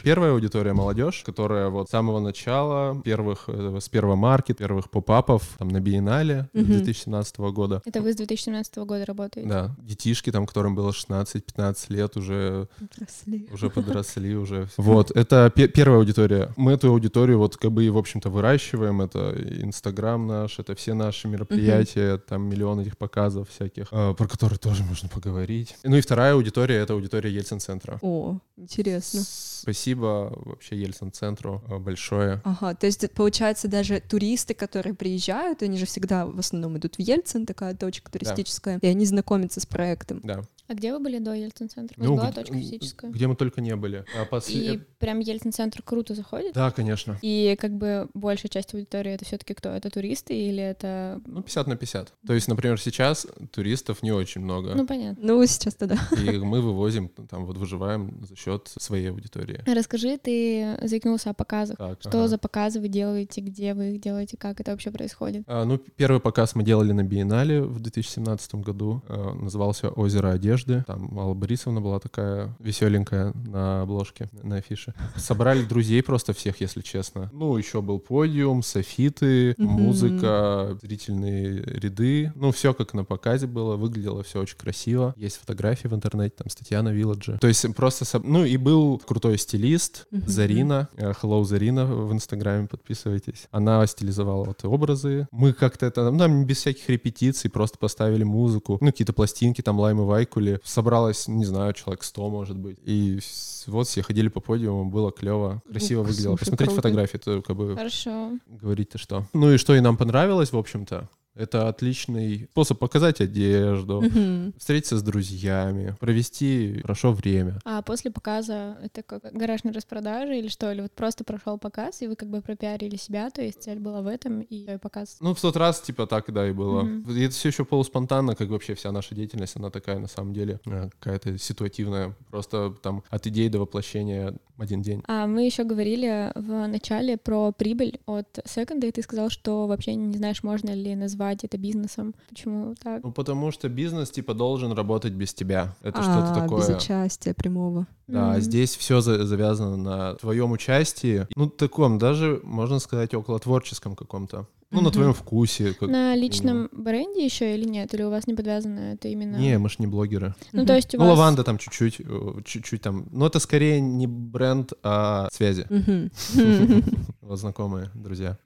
первая аудитория молодежь, которая вот с самого начала, первых, э, с первого маркет, первых поп-апов там на биеннале Мгм. 2017 года. Это вы с 2017 года работаете? Да, детишки там, которым было 16-15 лет, уже подросли. уже подросли, уже. Вот, это пе- первая аудитория. Мы эту аудиторию вот как бы и, в общем-то, выращиваем. Это Инстаграм наш, это все наши мероприятия, там миллион этих показов всяких, э, про которые тоже можно поговорить. Ну и вторая аудитория — это аудитория Ельцин-центра. О, интересно. Спасибо вообще Ельцин-центру э, большое. Ага, то есть получается даже туристы, которые приезжают, они же всегда в основном идут в Ельцин, такая точка туристическая, и они знакомятся с проектом. Да. А где вы были до Ельцин-центра? Ну, была точка физическая? Где мы только не были. А после- И прям Ельцин-центр круто заходит? Да, конечно. И как бы большая часть аудитории это все-таки кто? Это туристы или это... Ну, 50 на 50. То есть, например, сейчас туристов не очень много. Ну, понятно. Ну, сейчас-то да. И мы вывозим, там вот выживаем за счет своей аудитории. Расскажи, ты заикнулся о показах. Так, Что ага. за показы вы делаете, где вы их делаете, как это вообще происходит? А, ну, первый показ мы делали на Биеннале в 2017 году. А, назывался «Озеро одежды». Там Алла Борисовна была такая веселенькая на обложке, на афише. Собрали друзей просто всех, если честно. Ну, еще был подиум, софиты, музыка, зрительные ряды. Ну, все как на показе было. Выглядело все очень красиво. Есть фотографии в интернете, там статья на Вилладже. То есть просто... Ну, и был крутой стилист. Зарина. Э, Hello, Зарина в инстаграме, подписывайтесь. Она стилизовала вот образы. Мы как-то это, ну, там без всяких репетиций, просто поставили музыку, ну, какие-то пластинки, там, Лаймы Вайкули. Собралось, не знаю, человек 100, может быть. И вот все ходили по подиуму, было клево, красиво Ух, выглядело. слушай, Посмотреть круто. фотографии, то как бы Хорошо. говорить-то что. Ну и что и нам понравилось, в общем-то. Это отличный способ показать одежду, Мгм. встретиться с друзьями, провести хорошо время. А после показа это как гаражная распродажа или что? Или вот просто прошел показ, и вы как бы пропиарили себя, то есть цель была в этом, и показ. Ну, в тот раз, типа, так, да, и было. Мгм. И это все еще полуспонтанно, как вообще вся наша деятельность, она такая, на самом деле, э, какая-то ситуативная. Просто там от идеи до воплощения один день. А мы еще говорили в начале про прибыль от секонда, и ты сказал, что вообще не знаешь, можно ли назвать это бизнесом. Почему так? Ну, потому что бизнес, типа, должен работать без тебя. Это А, что-то такое. без участия прямого. Да, Мгм. здесь все завязано на твоем участии. Ну, таком, даже, можно сказать, около творческом каком-то. Ну, на твоем вкусе. как На личном бренде еще или нет? Или у вас не подвязано это именно? Не, мы ж не блогеры. Ну, то есть у Ну, вас... лаванда там чуть-чуть, э, чуть-чуть там. Но это скорее не бренд, а связи. Вот знакомые, друзья.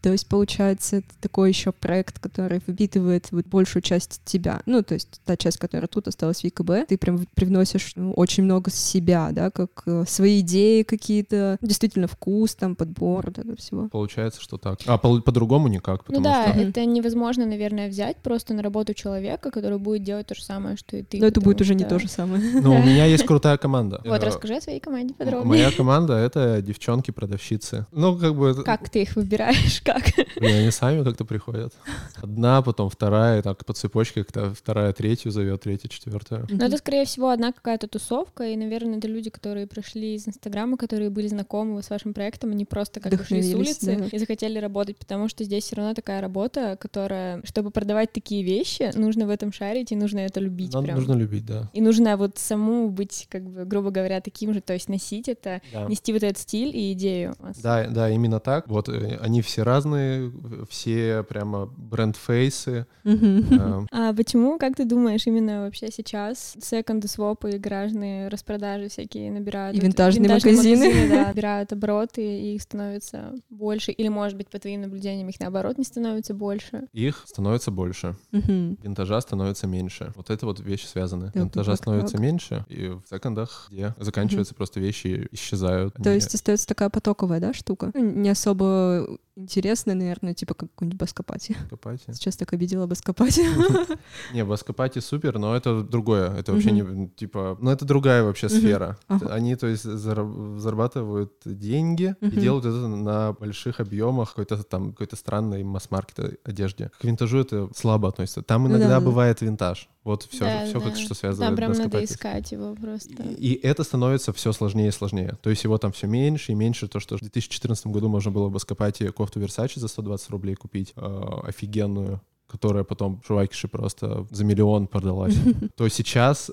То есть, получается, это такой еще проект, который впитывает вот большую часть тебя. Ну, то есть та часть, которая тут осталась в ЕКБ, ты прям привносишь ну, очень много себя, да, как э, свои идеи какие-то, действительно вкус, там, подбор вот этого всего. Получается, что так. А по- по-другому никак, Ну потому да, что... Это невозможно, наверное, взять просто на работу человека, который будет делать то же самое, что и ты. Но это будет уже не что- то же самое. Ну, у меня есть крутая команда. Вот, Э, расскажи о своей команде подробнее. Моя команда — это девчонки-продавщицы. Ну, как бы... это- Как ты их выбираешь? Как? Блин, они сами как-то приходят. Одна, потом вторая, так по цепочке, как-то вторая третью зовет, третья четвертую. Но это, скорее всего, одна какая-то тусовка, и, наверное, это люди, которые пришли из Инстаграма, которые были знакомы с вашим проектом, они просто как бы шли с улицы да. и захотели работать, потому что здесь все равно такая работа, которая, чтобы продавать такие вещи, нужно в этом шарить, и нужно это любить Надо, прям. нужно любить, да. И нужно вот саму быть, как бы, грубо говоря, таким же, то есть носить это, Да. нести вот этот стиль и идею. Да, да, именно так. Вот э, они все разные, все прямо бренд-фейсы. А почему, как ты думаешь, именно вообще сейчас секонды, свопы и гаражные распродажи всякие набирают? И винтажные магазины. да, набирают обороты, и их становится больше? Или, может быть, по твоим наблюдениям, их наоборот не становится больше. Их становится больше, Мгм. винтажа становится меньше. Вот это вот вещи связаны. Да, Винтажа вот становится как. меньше, и в секондах, где заканчиваются просто вещи, исчезают. То Они- есть остается такая потоковая, да, штука? Ну, Не особо интересная, наверное, типа как какой-нибудь баскопати. Баскопати. Сейчас так обидела баскопати. Не, баскопати супер, но это другое. Это вообще не, типа, ну это другая вообще сфера. Они, то есть, зара- зарабатывают деньги и делают это на больших объемах какой-то там какой-то странной масс-маркет одежде. К винтажу это слабо относится. Там иногда да, да. бывает винтаж. Вот все, Да, все да. как что Там связывает прям надо искать его просто. И, и это становится все сложнее и сложнее. То есть его там все меньше и меньше. То, что в 2014 году можно было в Баскопате кофту Versace за 120 рублей купить, э, офигенную, которая потом в Шувакише просто за миллион продалась. То сейчас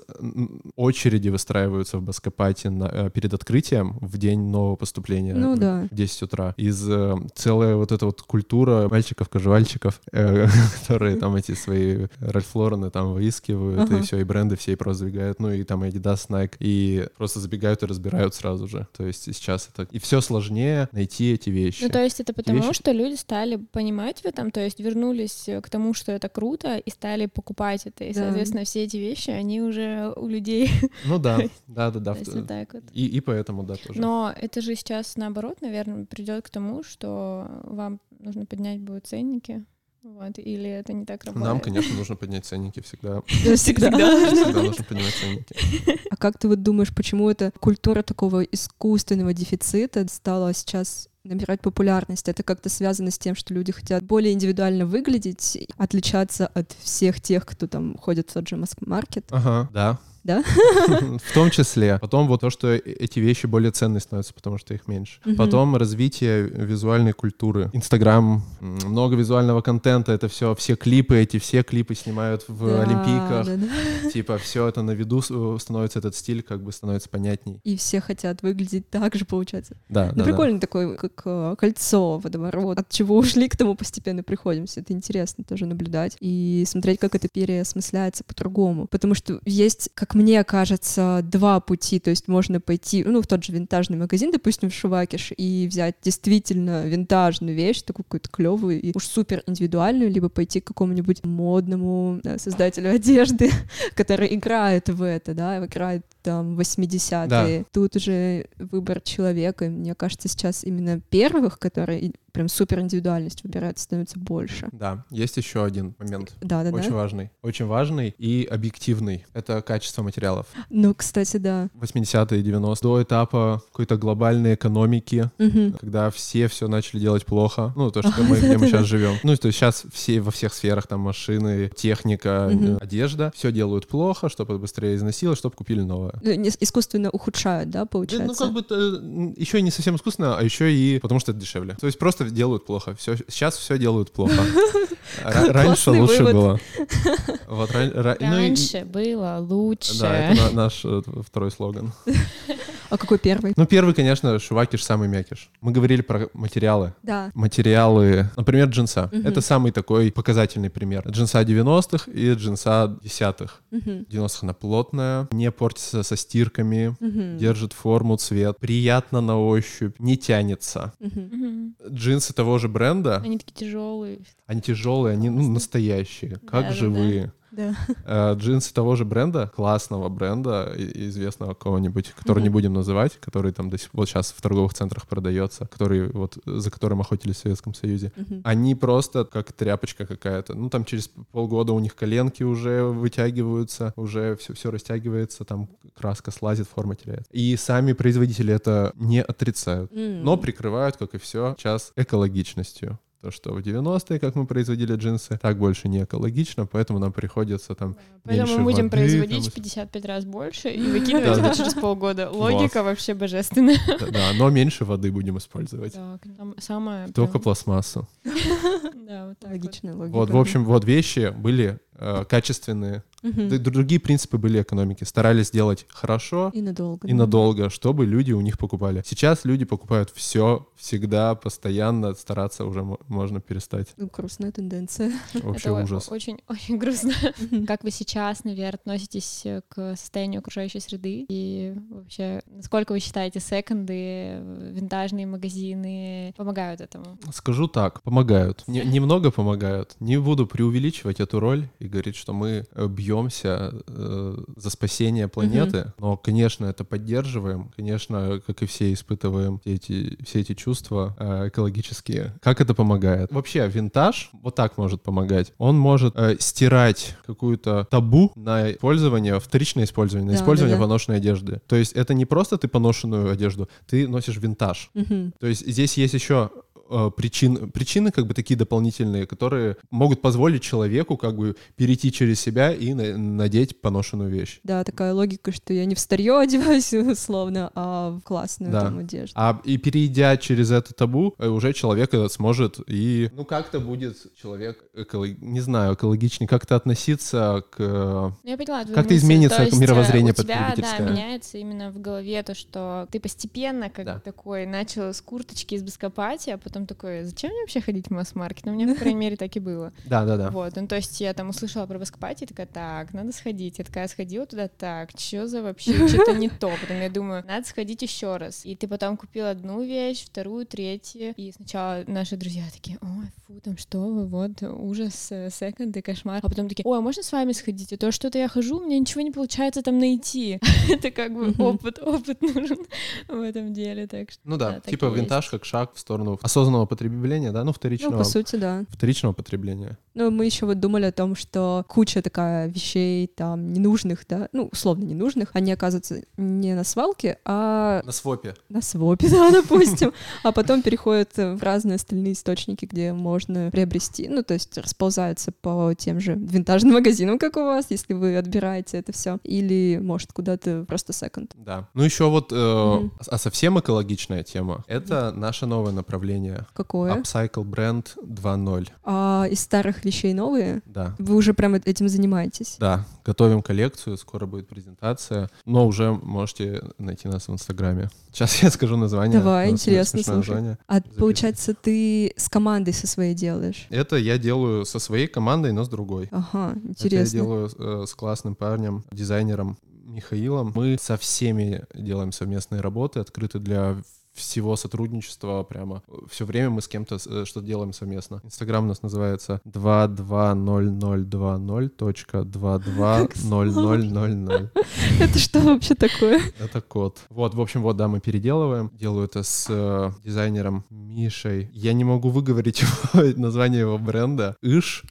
очереди выстраиваются в Баскопате на- э, перед открытием в день нового поступления Ну в да. 10 утра. Из э, целая вот эта вот культура мальчиков-кажуальчиков, э, которые там эти свои Ральф Лорены там выискивают, и Ага. все, и бренды все и просто ну и там Adidas, Nike, и просто забегают и разбирают сразу же. То есть сейчас это... И все сложнее найти эти вещи. Ну, то есть это потому, вещи- что люди стали понимать в этом, то есть вернулись э, к тому, что это круто, и стали покупать это. И, Да. соответственно, все эти вещи, они уже у людей. Ну да, да, да, да. То есть вот так вот. И, и поэтому, да, тоже. Но это же сейчас, наоборот, наверное, придет к тому, что вам нужно поднять будут ценники. Вот, или это не так работает? Нам, конечно, нужно поднять ценники всегда. Всегда. Всегда нужно поднимать ценники. А как ты вот думаешь, почему эта культура такого искусственного дефицита стала сейчас набирать популярность? Это как-то связано с тем, что люди хотят более индивидуально выглядеть, отличаться от всех тех, кто там ходит в тот же маск-маркет? Ага, да. Да? В том числе. Потом вот то, что э- эти вещи более ценные становятся, потому что их меньше. Мгм. Потом развитие визуальной культуры. Инстаграм, много визуального контента, это все, все клипы, эти все клипы снимают в Да, Олимпийках. да, да. Типа все это на виду э, становится этот стиль, как бы становится понятней. И все хотят выглядеть так же, получается. Да, Ну, да, да. прикольно такой, как э, кольцо, водоворот. От чего ушли, к тому постепенно приходимся. Это интересно тоже наблюдать и смотреть, как это переосмысляется по-другому. Потому что есть, как мне кажется, два пути. То есть можно пойти, ну, в тот же винтажный магазин, допустим, в Шувакиш, и взять действительно винтажную вещь, такую какую-то клевую и уж супер индивидуальную, либо пойти к какому-нибудь модному да, создателю одежды, который играет в это, да, играет там 80-е. Тут уже выбор человека. И мне кажется, сейчас именно первых, которые прям супер индивидуальность выбирают, становится больше. Да, есть еще один момент. Да, да, Очень да. важный. Очень важный и объективный. Это качество материалов. Ну, кстати, да. 80-е, 90-е, до этапа какой-то глобальной экономики, Мгм. когда все все начали делать плохо. Ну, то, что мы, где мы сейчас живем. Ну, то есть сейчас все во всех сферах, там, машины, техника, э, одежда, все делают плохо, чтобы быстрее износилось, чтобы купили новое. Ну, Искусственно ухудшают, да, получается? Ну, как бы еще и не совсем искусственно, а еще и потому что это дешевле. То есть просто делают плохо. Все, сейчас все делают плохо. Ра- Раньше лучше было. Ну Раньше было лучше. Да, это на- наш э, второй слоган. А какой первый? Ну, первый, конечно, шувакиш самый мякиш. Мы говорили про материалы. Да. Материалы, например, джинса. Мгм. Это самый такой показательный пример. Джинса 90-х и джинса 10-х. Мгм. 90-х она плотная, не портится со стирками, Мгм. держит форму, цвет, приятно на ощупь, не тянется. Мгм. Джинсы того же бренда, Они такие тяжелые. они тяжелые, они ну, настоящие, как Да-да-да. живые. Да. Э, Джинсы того же бренда, классного бренда, известного кого-нибудь, который не будем называть, который там до сих вот сейчас в торговых центрах продается, который вот за которым охотились в Советском Союзе. Они просто как тряпочка какая-то. Ну, там через полгода у них коленки уже вытягиваются, уже все, все растягивается, там краска слазит, форма теряется. И сами производители это не отрицают, но прикрывают, как и все, сейчас экологичностью. То, что в 90-е, как мы производили джинсы, так больше не экологично, поэтому нам приходится там Поэтому меньше мы будем воды, производить там, в 55 раз больше и выкидывать это через полгода. Логика вообще божественная. Да, но меньше воды будем использовать. Только пластмассу. Да, вот. Логичная логика. Вот, в общем, вот вещи были качественные. Мгм. Да и другие принципы были экономики. Старались сделать хорошо И надолго. и да. надолго, чтобы люди у них покупали. Сейчас люди покупают все, всегда, постоянно. Стараться уже мо- можно перестать. Ну, грустная тенденция. Вообще Это ужас. очень-очень грустно. Как вы сейчас, наверное, относитесь э, к состоянию окружающей среды? И вообще, насколько вы считаете секонды, э, винтажные магазины помогают этому? Скажу так, помогают. Не- немного помогают. Не буду преувеличивать эту роль и говорить, что мы э, бьемся э, за спасение планеты. Но, конечно, это поддерживаем. Конечно, как и все, испытываем все эти, все эти чувства э, экологические. Как это помогает? Вообще, винтаж вот так может помогать. Он может э, стирать какую-то табу на использование, вторичное использование, на Да, использование да, да. поношенной одежды. То есть это не просто ты поношенную одежду, ты носишь винтаж. Мгм. То есть здесь есть еще причин, причины как бы такие дополнительные, которые могут позволить человеку как бы перейти через себя и на- надеть поношенную вещь. Да, такая логика, что я не в старье одеваюсь, условно, а в классную Да. там одежду. А и перейдя через это табу, э, уже человек этот сможет и, ну, как-то будет человек, эколог- не знаю, экологичнее, как-то относиться к... э, я поняла Как-то изменится То есть, э, мировоззрение у тебя, да, меняется именно в голове то, что ты постепенно как Да. такой начал с курточки из бескопати, а потом такой, зачем мне вообще ходить в масс-маркет? Ну, у меня, по крайней мере, так и было. Да-да-да. Вот, ну, то есть я там услышала про бескопати, и такая, так, надо сходить. Я такая сходила туда, так, что за вообще, что-то не то. Потом я думаю, надо сходить еще раз. И ты потом купил одну вещь, вторую, третью. И сначала наши друзья такие, ой, фу, там что вы, вот, ужас, э, секонды, кошмар. А потом такие, ой, а можно с вами сходить? А то что-то я хожу, у меня ничего не получается там найти. Это как бы опыт, опыт нужен в этом деле, так что... Ну да, Да, типа и винтаж как шаг в сторону осознанного потребления, да, ну, Ну, вторичного, по сути, да. вторичного потребления. Ну, мы еще вот думали о том, что куча такая вещей там ненужных, да, ну, условно ненужных, они оказываются не на свалке, а На свопе. на свопе, да, допустим, а потом переходят в разные остальные источники, где можно приобрести, ну, то есть расползаются по тем же винтажным магазинам, как у вас, если вы отбираете это все, или, может, куда-то просто секонд. Да. Ну еще вот, э, Мгм. а совсем экологичная тема. Это наше новое направление. Какое? Upcycle Brand 2.0. А из старых вещей новые? Да. Вы уже прямо этим занимаетесь? Да, готовим коллекцию, скоро будет презентация, но уже можете найти нас в Инстаграме. Сейчас я скажу название. Давай, интересно, слушай. название. А получается, ты с командой со своей делаешь? Это я делаю со своей командой, но с другой. Ага, Это интересно. я делаю э, с классным парнем, дизайнером Михаилом. Мы со всеми делаем совместные работы, открыты для всего сотрудничества прямо. Все время мы с кем-то э, что-то делаем совместно. Инстаграм у нас называется 22020.220000. Это что вообще такое? Это код. Вот, в общем, вот, да, мы переделываем. Делаю это с э, дизайнером Мишей. Я не могу выговорить его, название его бренда. Иш.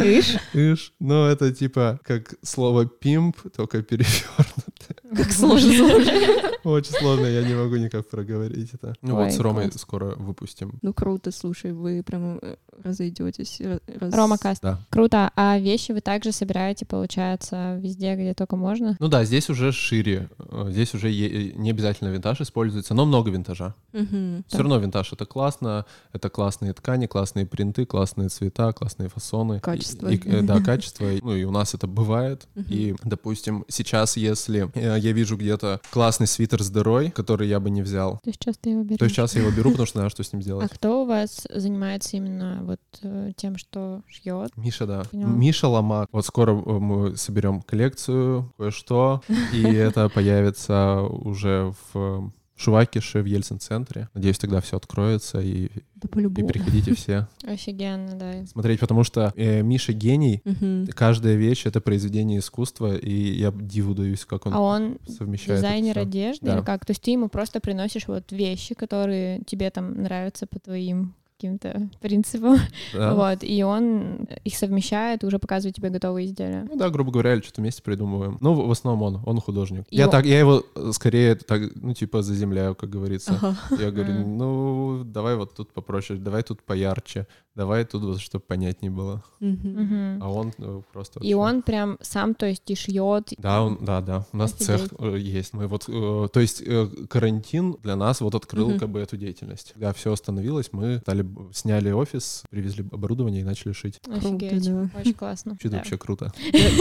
Иш? Иш. Ну, это типа как слово пимп, только перевернуто. Как сложно. Очень сложно, я не могу никак проговорить это. Ну вот с Ромой скоро выпустим. Ну круто, слушай, вы прямо э, разойдетесь. ра- раз- Рома Каст. Да. Круто. А вещи вы также собираете, получается, везде, где только можно? Ну да, здесь уже шире. Э, Здесь уже е- не обязательно винтаж используется, но много винтажа. Все равно винтаж это классно, это классные ткани, классные принты, классные цвета, классные фасоны. Качество. э, да, качество. Ну и у нас это бывает. И, допустим, сейчас, если э, я вижу где-то классный свитер с дырой, который я бы не взял, То есть часто его берете? то сейчас я его беру, потому что знаю, что с ним А сделать. кто у вас занимается именно вот э, тем, что шьет? Миша, да. Миша Ломак. Вот скоро э, мы соберем коллекцию, кое-что, и это появится уже в Шувакише, в Ельцин-центре. Надеюсь, тогда все откроется, и, Да и приходите все Офигенно, да. смотреть, потому что э, Миша гений, Мгм. каждая вещь — это произведение искусства, и я диву даюсь, как он А он совмещает дизайнер одежды Да. или как? То есть ты ему просто приносишь вот вещи, которые тебе там нравятся по твоим каким-то принципам, Да. вот, и он их совмещает и уже показывает тебе готовые изделия. Ну да, грубо говоря, или что-то вместе придумываем. Ну, в основном он, он художник. И я он- так, я его э, скорее так, ну, типа, заземляю, как говорится. Ага. Я говорю, ну, давай вот тут попроще, давай тут поярче, давай тут вот, чтобы понятнее было. Мгм. А он э, просто... И вообще- он прям сам, то есть, и шьет. Да, он, да, да. У нас цех Офигеть. э, есть. Мы вот, э, то есть э, карантин для нас вот открыл Мгм. как бы эту деятельность. Когда все остановилось, мы стали сняли, сняли офис, привезли оборудование и начали шить. Офигеть, да. очень классно. Что-то Да. вообще круто.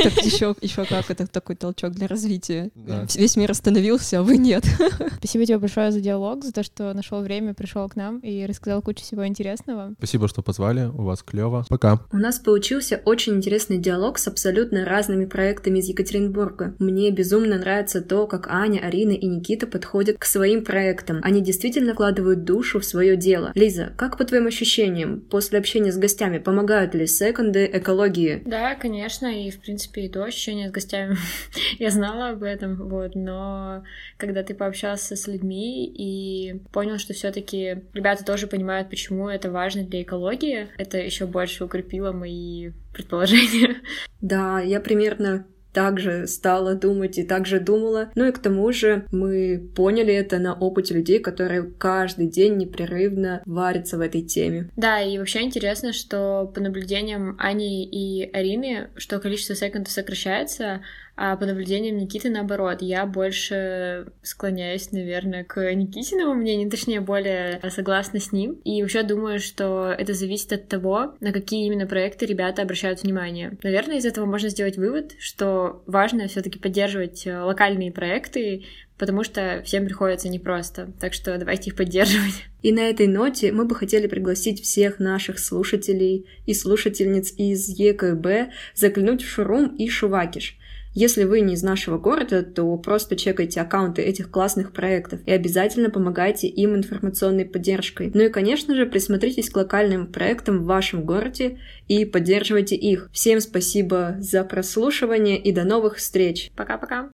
Так еще, еще как это такой толчок для развития. Да. Весь мир остановился, а вы нет. Спасибо тебе большое за диалог, за то, что нашел время, пришел к нам и рассказал кучу всего интересного. Спасибо, что позвали. У вас клево. Пока. У нас получился очень интересный диалог с абсолютно разными проектами из Екатеринбурга. Мне безумно нравится то, как Аня, Арина и Никита подходят к своим проектам. Они действительно вкладывают душу в свое дело. Лиза, как по твоим ощущениям, после общения с гостями, помогают ли секонды экологии? Да, конечно, и в принципе и то ощущение с гостями. Я знала об этом, вот, но когда ты пообщался с людьми и понял, что все-таки ребята тоже понимают, почему это важно для экологии, это еще больше укрепило мои предположения. Да, я примерно также стала думать и также думала. Ну и к тому же мы поняли это на опыте людей, которые каждый день непрерывно варятся в этой теме. Да, и вообще интересно, что по наблюдениям Ани и Арины, что количество секунд сокращается, а по наблюдениям Никиты наоборот. Я больше склоняюсь, наверное, к Никитиному мнению, точнее, более согласна с ним. И вообще думаю, что это зависит от того, на какие именно проекты ребята обращают внимание. Наверное, из этого можно сделать вывод, что важно все таки поддерживать э, локальные проекты, потому что всем приходится непросто. Так что давайте их поддерживать. И на этой ноте мы бы хотели пригласить всех наших слушателей и слушательниц из ЕКБ заглянуть в Шурум и Шувакиш. Если вы не из нашего города, то просто чекайте аккаунты этих классных проектов и обязательно помогайте им информационной поддержкой. Ну и, конечно же, присмотритесь к локальным проектам в вашем городе и поддерживайте их. Всем спасибо за прослушивание и до новых встреч! Пока-пока!